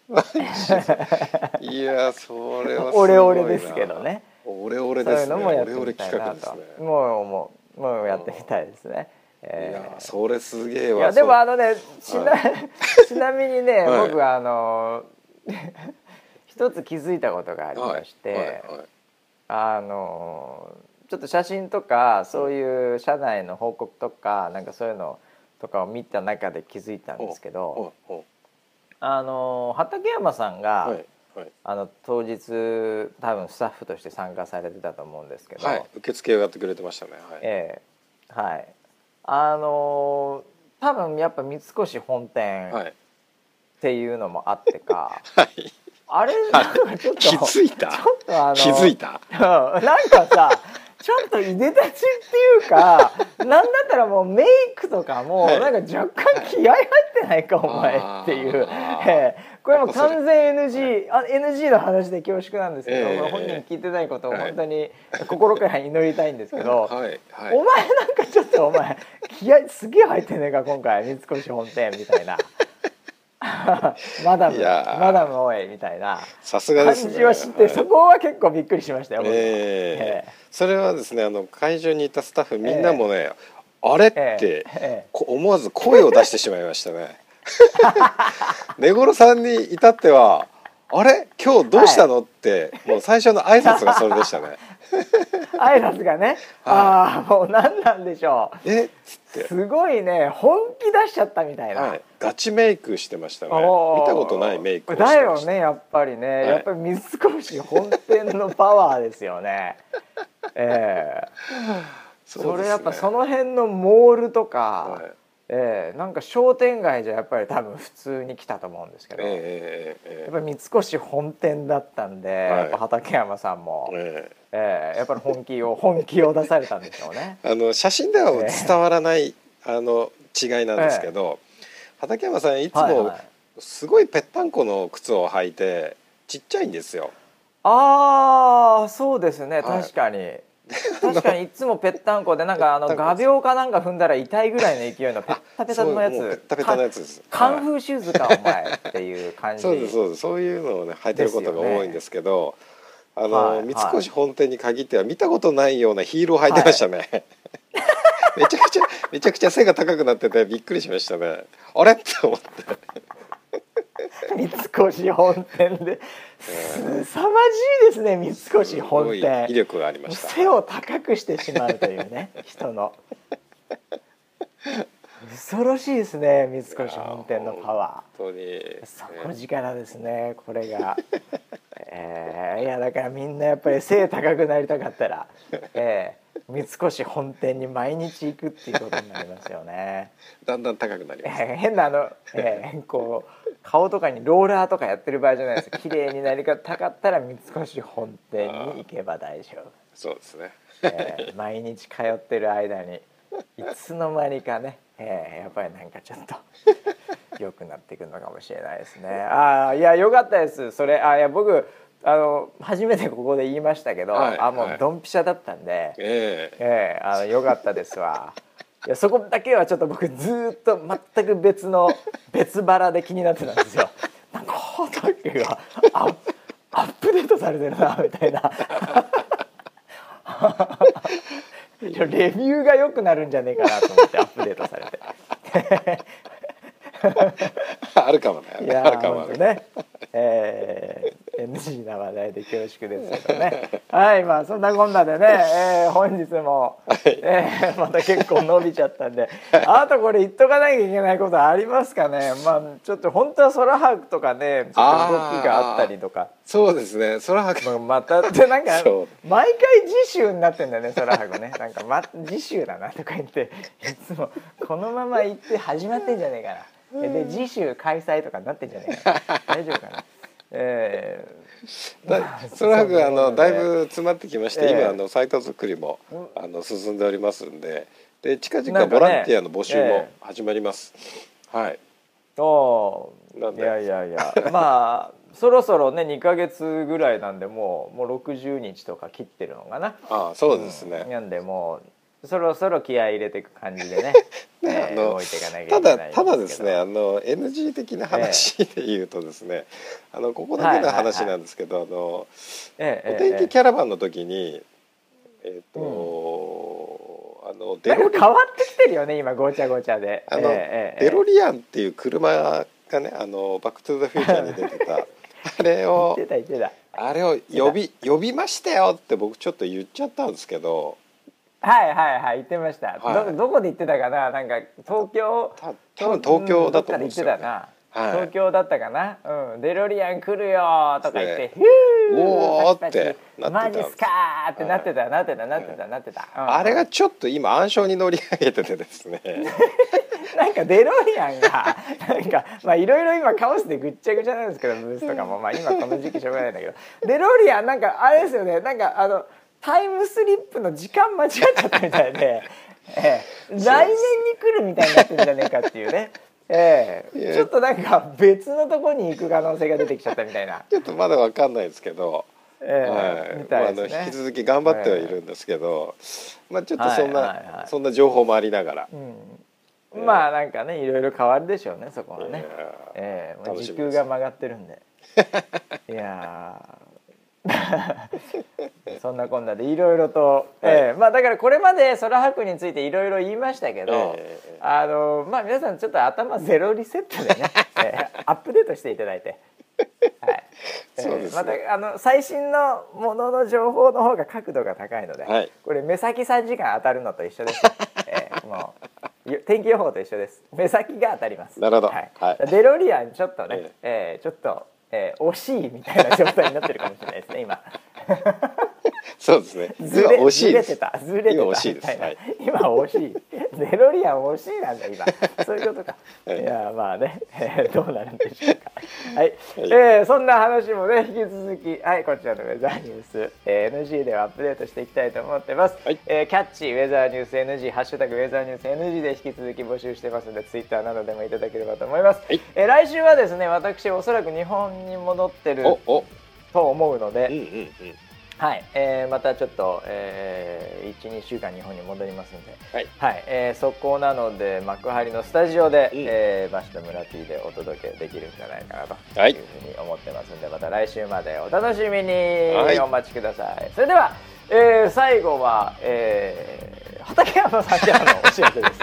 Speaker 2: いやそれは
Speaker 1: ー
Speaker 2: すごいな。
Speaker 1: オレオレですけどね。
Speaker 2: オレオレ
Speaker 1: そう
Speaker 2: ですね。
Speaker 1: いうのもやってみたいなと。もうもうもうやってみたいですね。
Speaker 2: い
Speaker 1: え
Speaker 2: や
Speaker 1: ー
Speaker 2: それすげえわ。
Speaker 1: いやでもあ
Speaker 2: の
Speaker 1: のねちな,、ちなみにね、
Speaker 2: はい。
Speaker 1: 僕あの 一つ気づいたことがありまして、あのちょっと写真とかそういう社内の報告とかなんかそういうのとかを見た中で気づいたんですけど、あの畠山さんが、
Speaker 2: はいはい。
Speaker 1: あの当日多分スタッフとして参加されてたと思うんですけど、
Speaker 2: はい受付をやってくれてましたね。はい。
Speaker 1: ええ。はい。あの多分やっぱ三越本店っ
Speaker 2: はい。
Speaker 1: ていうのもあってか、
Speaker 2: はい。
Speaker 1: あれなんかちょっと
Speaker 2: 気づいた？
Speaker 1: ちょっとあの
Speaker 2: 気づいた？
Speaker 1: うん。なんかさちょっといでたちっていうかなんだったらもうメイクとかも
Speaker 2: はい。
Speaker 1: なんか若干気合入ってないかお前っていう、ええ。これも完全 NG あ NG の話で恐縮なんですけど、
Speaker 2: ええ。
Speaker 1: これ本人聞いてないことを
Speaker 2: はい
Speaker 1: 本当に心から祈りたいんですけど、
Speaker 2: はい。はい。
Speaker 1: お前なんかちょっとお前気合すげえ入ってねえか今回三越本店みたいな。マダムマダムおいみたいな
Speaker 2: さすが
Speaker 1: 感
Speaker 2: ですね。
Speaker 1: じは知って、
Speaker 2: はい。
Speaker 1: そこは結構びっくりしましたよ、
Speaker 2: え。
Speaker 1: え
Speaker 2: えそれはですねあの会場にいたスタッフみんなもね、あれっ
Speaker 1: ええ。
Speaker 2: て思わず声を出してしまいましたね。根室さんに至っては「あれ？今日どうしたの?」ってもう最初の挨拶がそれでしたね。
Speaker 1: え 挨拶がね、ああもう何なんでしょ「
Speaker 2: えっ?」つ
Speaker 1: う
Speaker 2: って、
Speaker 1: すごいね本気出しちゃったみたいな、
Speaker 2: はい、ガチメイクしてましたね。見たことないメイク
Speaker 1: だよねやっぱりね、
Speaker 2: い。
Speaker 1: やっぱり三越本店のパワーですよね。ええ。
Speaker 2: そ
Speaker 1: それやっぱそ
Speaker 2: の、
Speaker 1: の辺のモールとか、
Speaker 2: はい。
Speaker 1: ええなんか商店街じゃやっぱり多分普通に来たと思うんですけど、
Speaker 2: えええええ
Speaker 1: やっぱり三越本店だったんで、
Speaker 2: はい。
Speaker 1: やっぱ畠山さんも、
Speaker 2: ええ。
Speaker 1: ええやっぱり本気を本気を出されたんでしょうね。
Speaker 2: え あの写真では伝わらないあの違いなんですけど、畠山さんいつもすごいぺったんこの靴を履いてちっちゃいんですよ。
Speaker 1: ああそうですね、確かに。確かにいつもぺったんこでなんかあの画鋲かなんか踏んだら痛いぐらいの勢いの ペッタペタのやつ。ペ
Speaker 2: タペタのやつです。
Speaker 1: カンフーシューズかお前っていう感じ
Speaker 2: そうですそうです。そういうのをね履いてることが多いんですけど、ね、あの、はい、三越本店に限っては見たことないようなヒールを履いてましたね、はいめちゃくちゃめちゃくちゃ背が高くなっててびっくりしましたね。あれ？って思って。
Speaker 1: 三越本店で、すさまじいですね三越本店。
Speaker 2: 威力がありました。
Speaker 1: 背を高くしてしまうというね人の。恐ろしいですね三越本店のパワ
Speaker 2: ー。本当に。
Speaker 1: 底力ですねこれが。えー、いやだからみんなやっぱり背高くなりたかったら。ええー三越本店に毎日行くっていうことになりますよね。
Speaker 2: だんだん高くなります、
Speaker 1: えー、変なあの、えー、こう顔とかにローラーとかやってる場合じゃないです綺麗になりたかったら三越本店に行けば大丈夫。
Speaker 2: そうですね、
Speaker 1: えー、毎日通ってる間にいつの間にかね、えー、やっぱりなんかちょっと良くなっていくのかもしれないですね。ああいや良かったです。それあいや僕あの初めてここで言いましたけど、はい、あもうドンピシャだったんで、えー、えー、あのよかったですわ。いやそこだけはちょっと僕ずっと全く別の 別腹で気になってたんですよ。なんか畑がアアップデートされてるなみたいな。レビューが良くなるんじゃねえかなと思ってアップデートされて。
Speaker 2: あるかもね。
Speaker 1: いやあるかもね。えー NG な話題で恐縮ですけどね。はいまあそんなこんなでね、えー、本日も、はい、えー、また結構伸びちゃったんであとこれ言っとかなきゃいけないことありますかね。まあちょっと本当は空白とかねちょっと動きがあったりとか。
Speaker 2: そうですね。空白。
Speaker 1: またでなんか毎回次週になってんだよね空白ね。なんか、ま、次週だなとか言っていつもこのまま行って始まってんじゃねえかな。で次週開催とかになってんじゃねえかな。大丈夫かなえ
Speaker 2: ー、だそのくあのだいぶ詰まってきまして、えー、今あのサイト作りもあの進んでおりますんでで近々ボランティアの募集も始まります。ねえー、はい。
Speaker 1: おいやいやいやまあそろそろね2か月ぐらいなんでもうもう60日とか切ってるのかな。
Speaker 2: あそうですね。
Speaker 1: うん、なんでもうそろそろ気合い入れていく感じでね。えー、動いていかなきゃいけ
Speaker 2: ないただただですねあの NG 的な話で言うとですね、えー、あのここだけの話なんですけど、はいはいはい、あの、えー、お天気キャラバンの時にえっ、ー、と、
Speaker 1: うん、あのデロリ変わってきてるよね今ごちゃごちゃで。
Speaker 2: あの、えー、デロリアンっていう車がねあのバックトゥザフューチャーに出てた あれをあれを呼び呼びましたよって僕ちょっと言っちゃったんですけど
Speaker 1: はいはいはい言ってました、はい、どどこで言ってたかな？なんか東京？
Speaker 2: 多分東京だと思うんです
Speaker 1: よ、ね、はい、東京だったかな、うん、デロリアン来るよとか言って、
Speaker 2: おおって
Speaker 1: マジっすかってなってた、なってたなってたなってた、
Speaker 2: あれがちょっと今暗礁に乗り上げててですね。
Speaker 1: なんかデロリアンがなんかまあいろいろ今カオスでぐっちゃぐちゃなんですけどブースとかも。まあ今この時期しょうがないんだけど。デロリアンなんかあれですよね。なんかあのタイムスリップの時間間違っちゃったみたいで、えー、来年に来るみたいになってるんじゃねえかっていうね。ええちょっとなんか別のとこに行く可能性が出てきちゃったみたいな。
Speaker 2: ちょっとまだわかんないですけど。ええはい、まあ、引き続き頑張ってはいるんですけど、えー、まあちょっとそんな、はいはいはい、そんな情報もありながら、
Speaker 1: うん、まあなんかねいろいろ変わるでしょうねそこはね、ええー、まあ、時空が曲がってるんで。いや そんなこんなでいろいろと、えー、まあだからこれまで空白についていろいろ言いましたけど、えー、あのまあ皆さんちょっと頭ゼロリセットでね、えー、アップデートしていただいて。はい。えー、またあの最新のものの情報の方が角度が高いので、はい、これ目先3時間当たるのと一緒です。えー、もう天気予報と一緒です。目先が当たります。
Speaker 2: なるほど。はい。
Speaker 1: はい、デロリアンちょっとね、えー、えー、ちょっとえー、惜しいみたいな状態になってるかもしれないですね今。
Speaker 2: そうですね。
Speaker 1: ずれ惜しいずれてた。ずれてた。今惜しいです、はい、今惜しい。デロリアン惜しいなんだ今。そういうことか、はい、いやまあね、えー、どうなるんでしょうか。はい、えー、そんな話もね引き続き、はい、こちらのウェザーニュース、えー、NG ではアップデートしていきたいと思ってます、はい、えー、キャッチウェザーニュース NG ハッシュタグウェザーニュース NG で引き続き募集してますのでツイッターなどでもいただければと思います、はい、えー、来週はですね私おそらく日本に戻ってると思うので、うんうんうんはい、えー、またちょっと、えー、12週間日本に戻りますので、はい。はいえー、速攻なので幕張のスタジオで、うん、えー、バシと村 T でお届けできるんじゃないかなとい。うふうに思ってますので、はい、また来週までお楽しみに。お待ちください。はい、それでは、えー、最後は、えー、畠山さんからのお知らせです。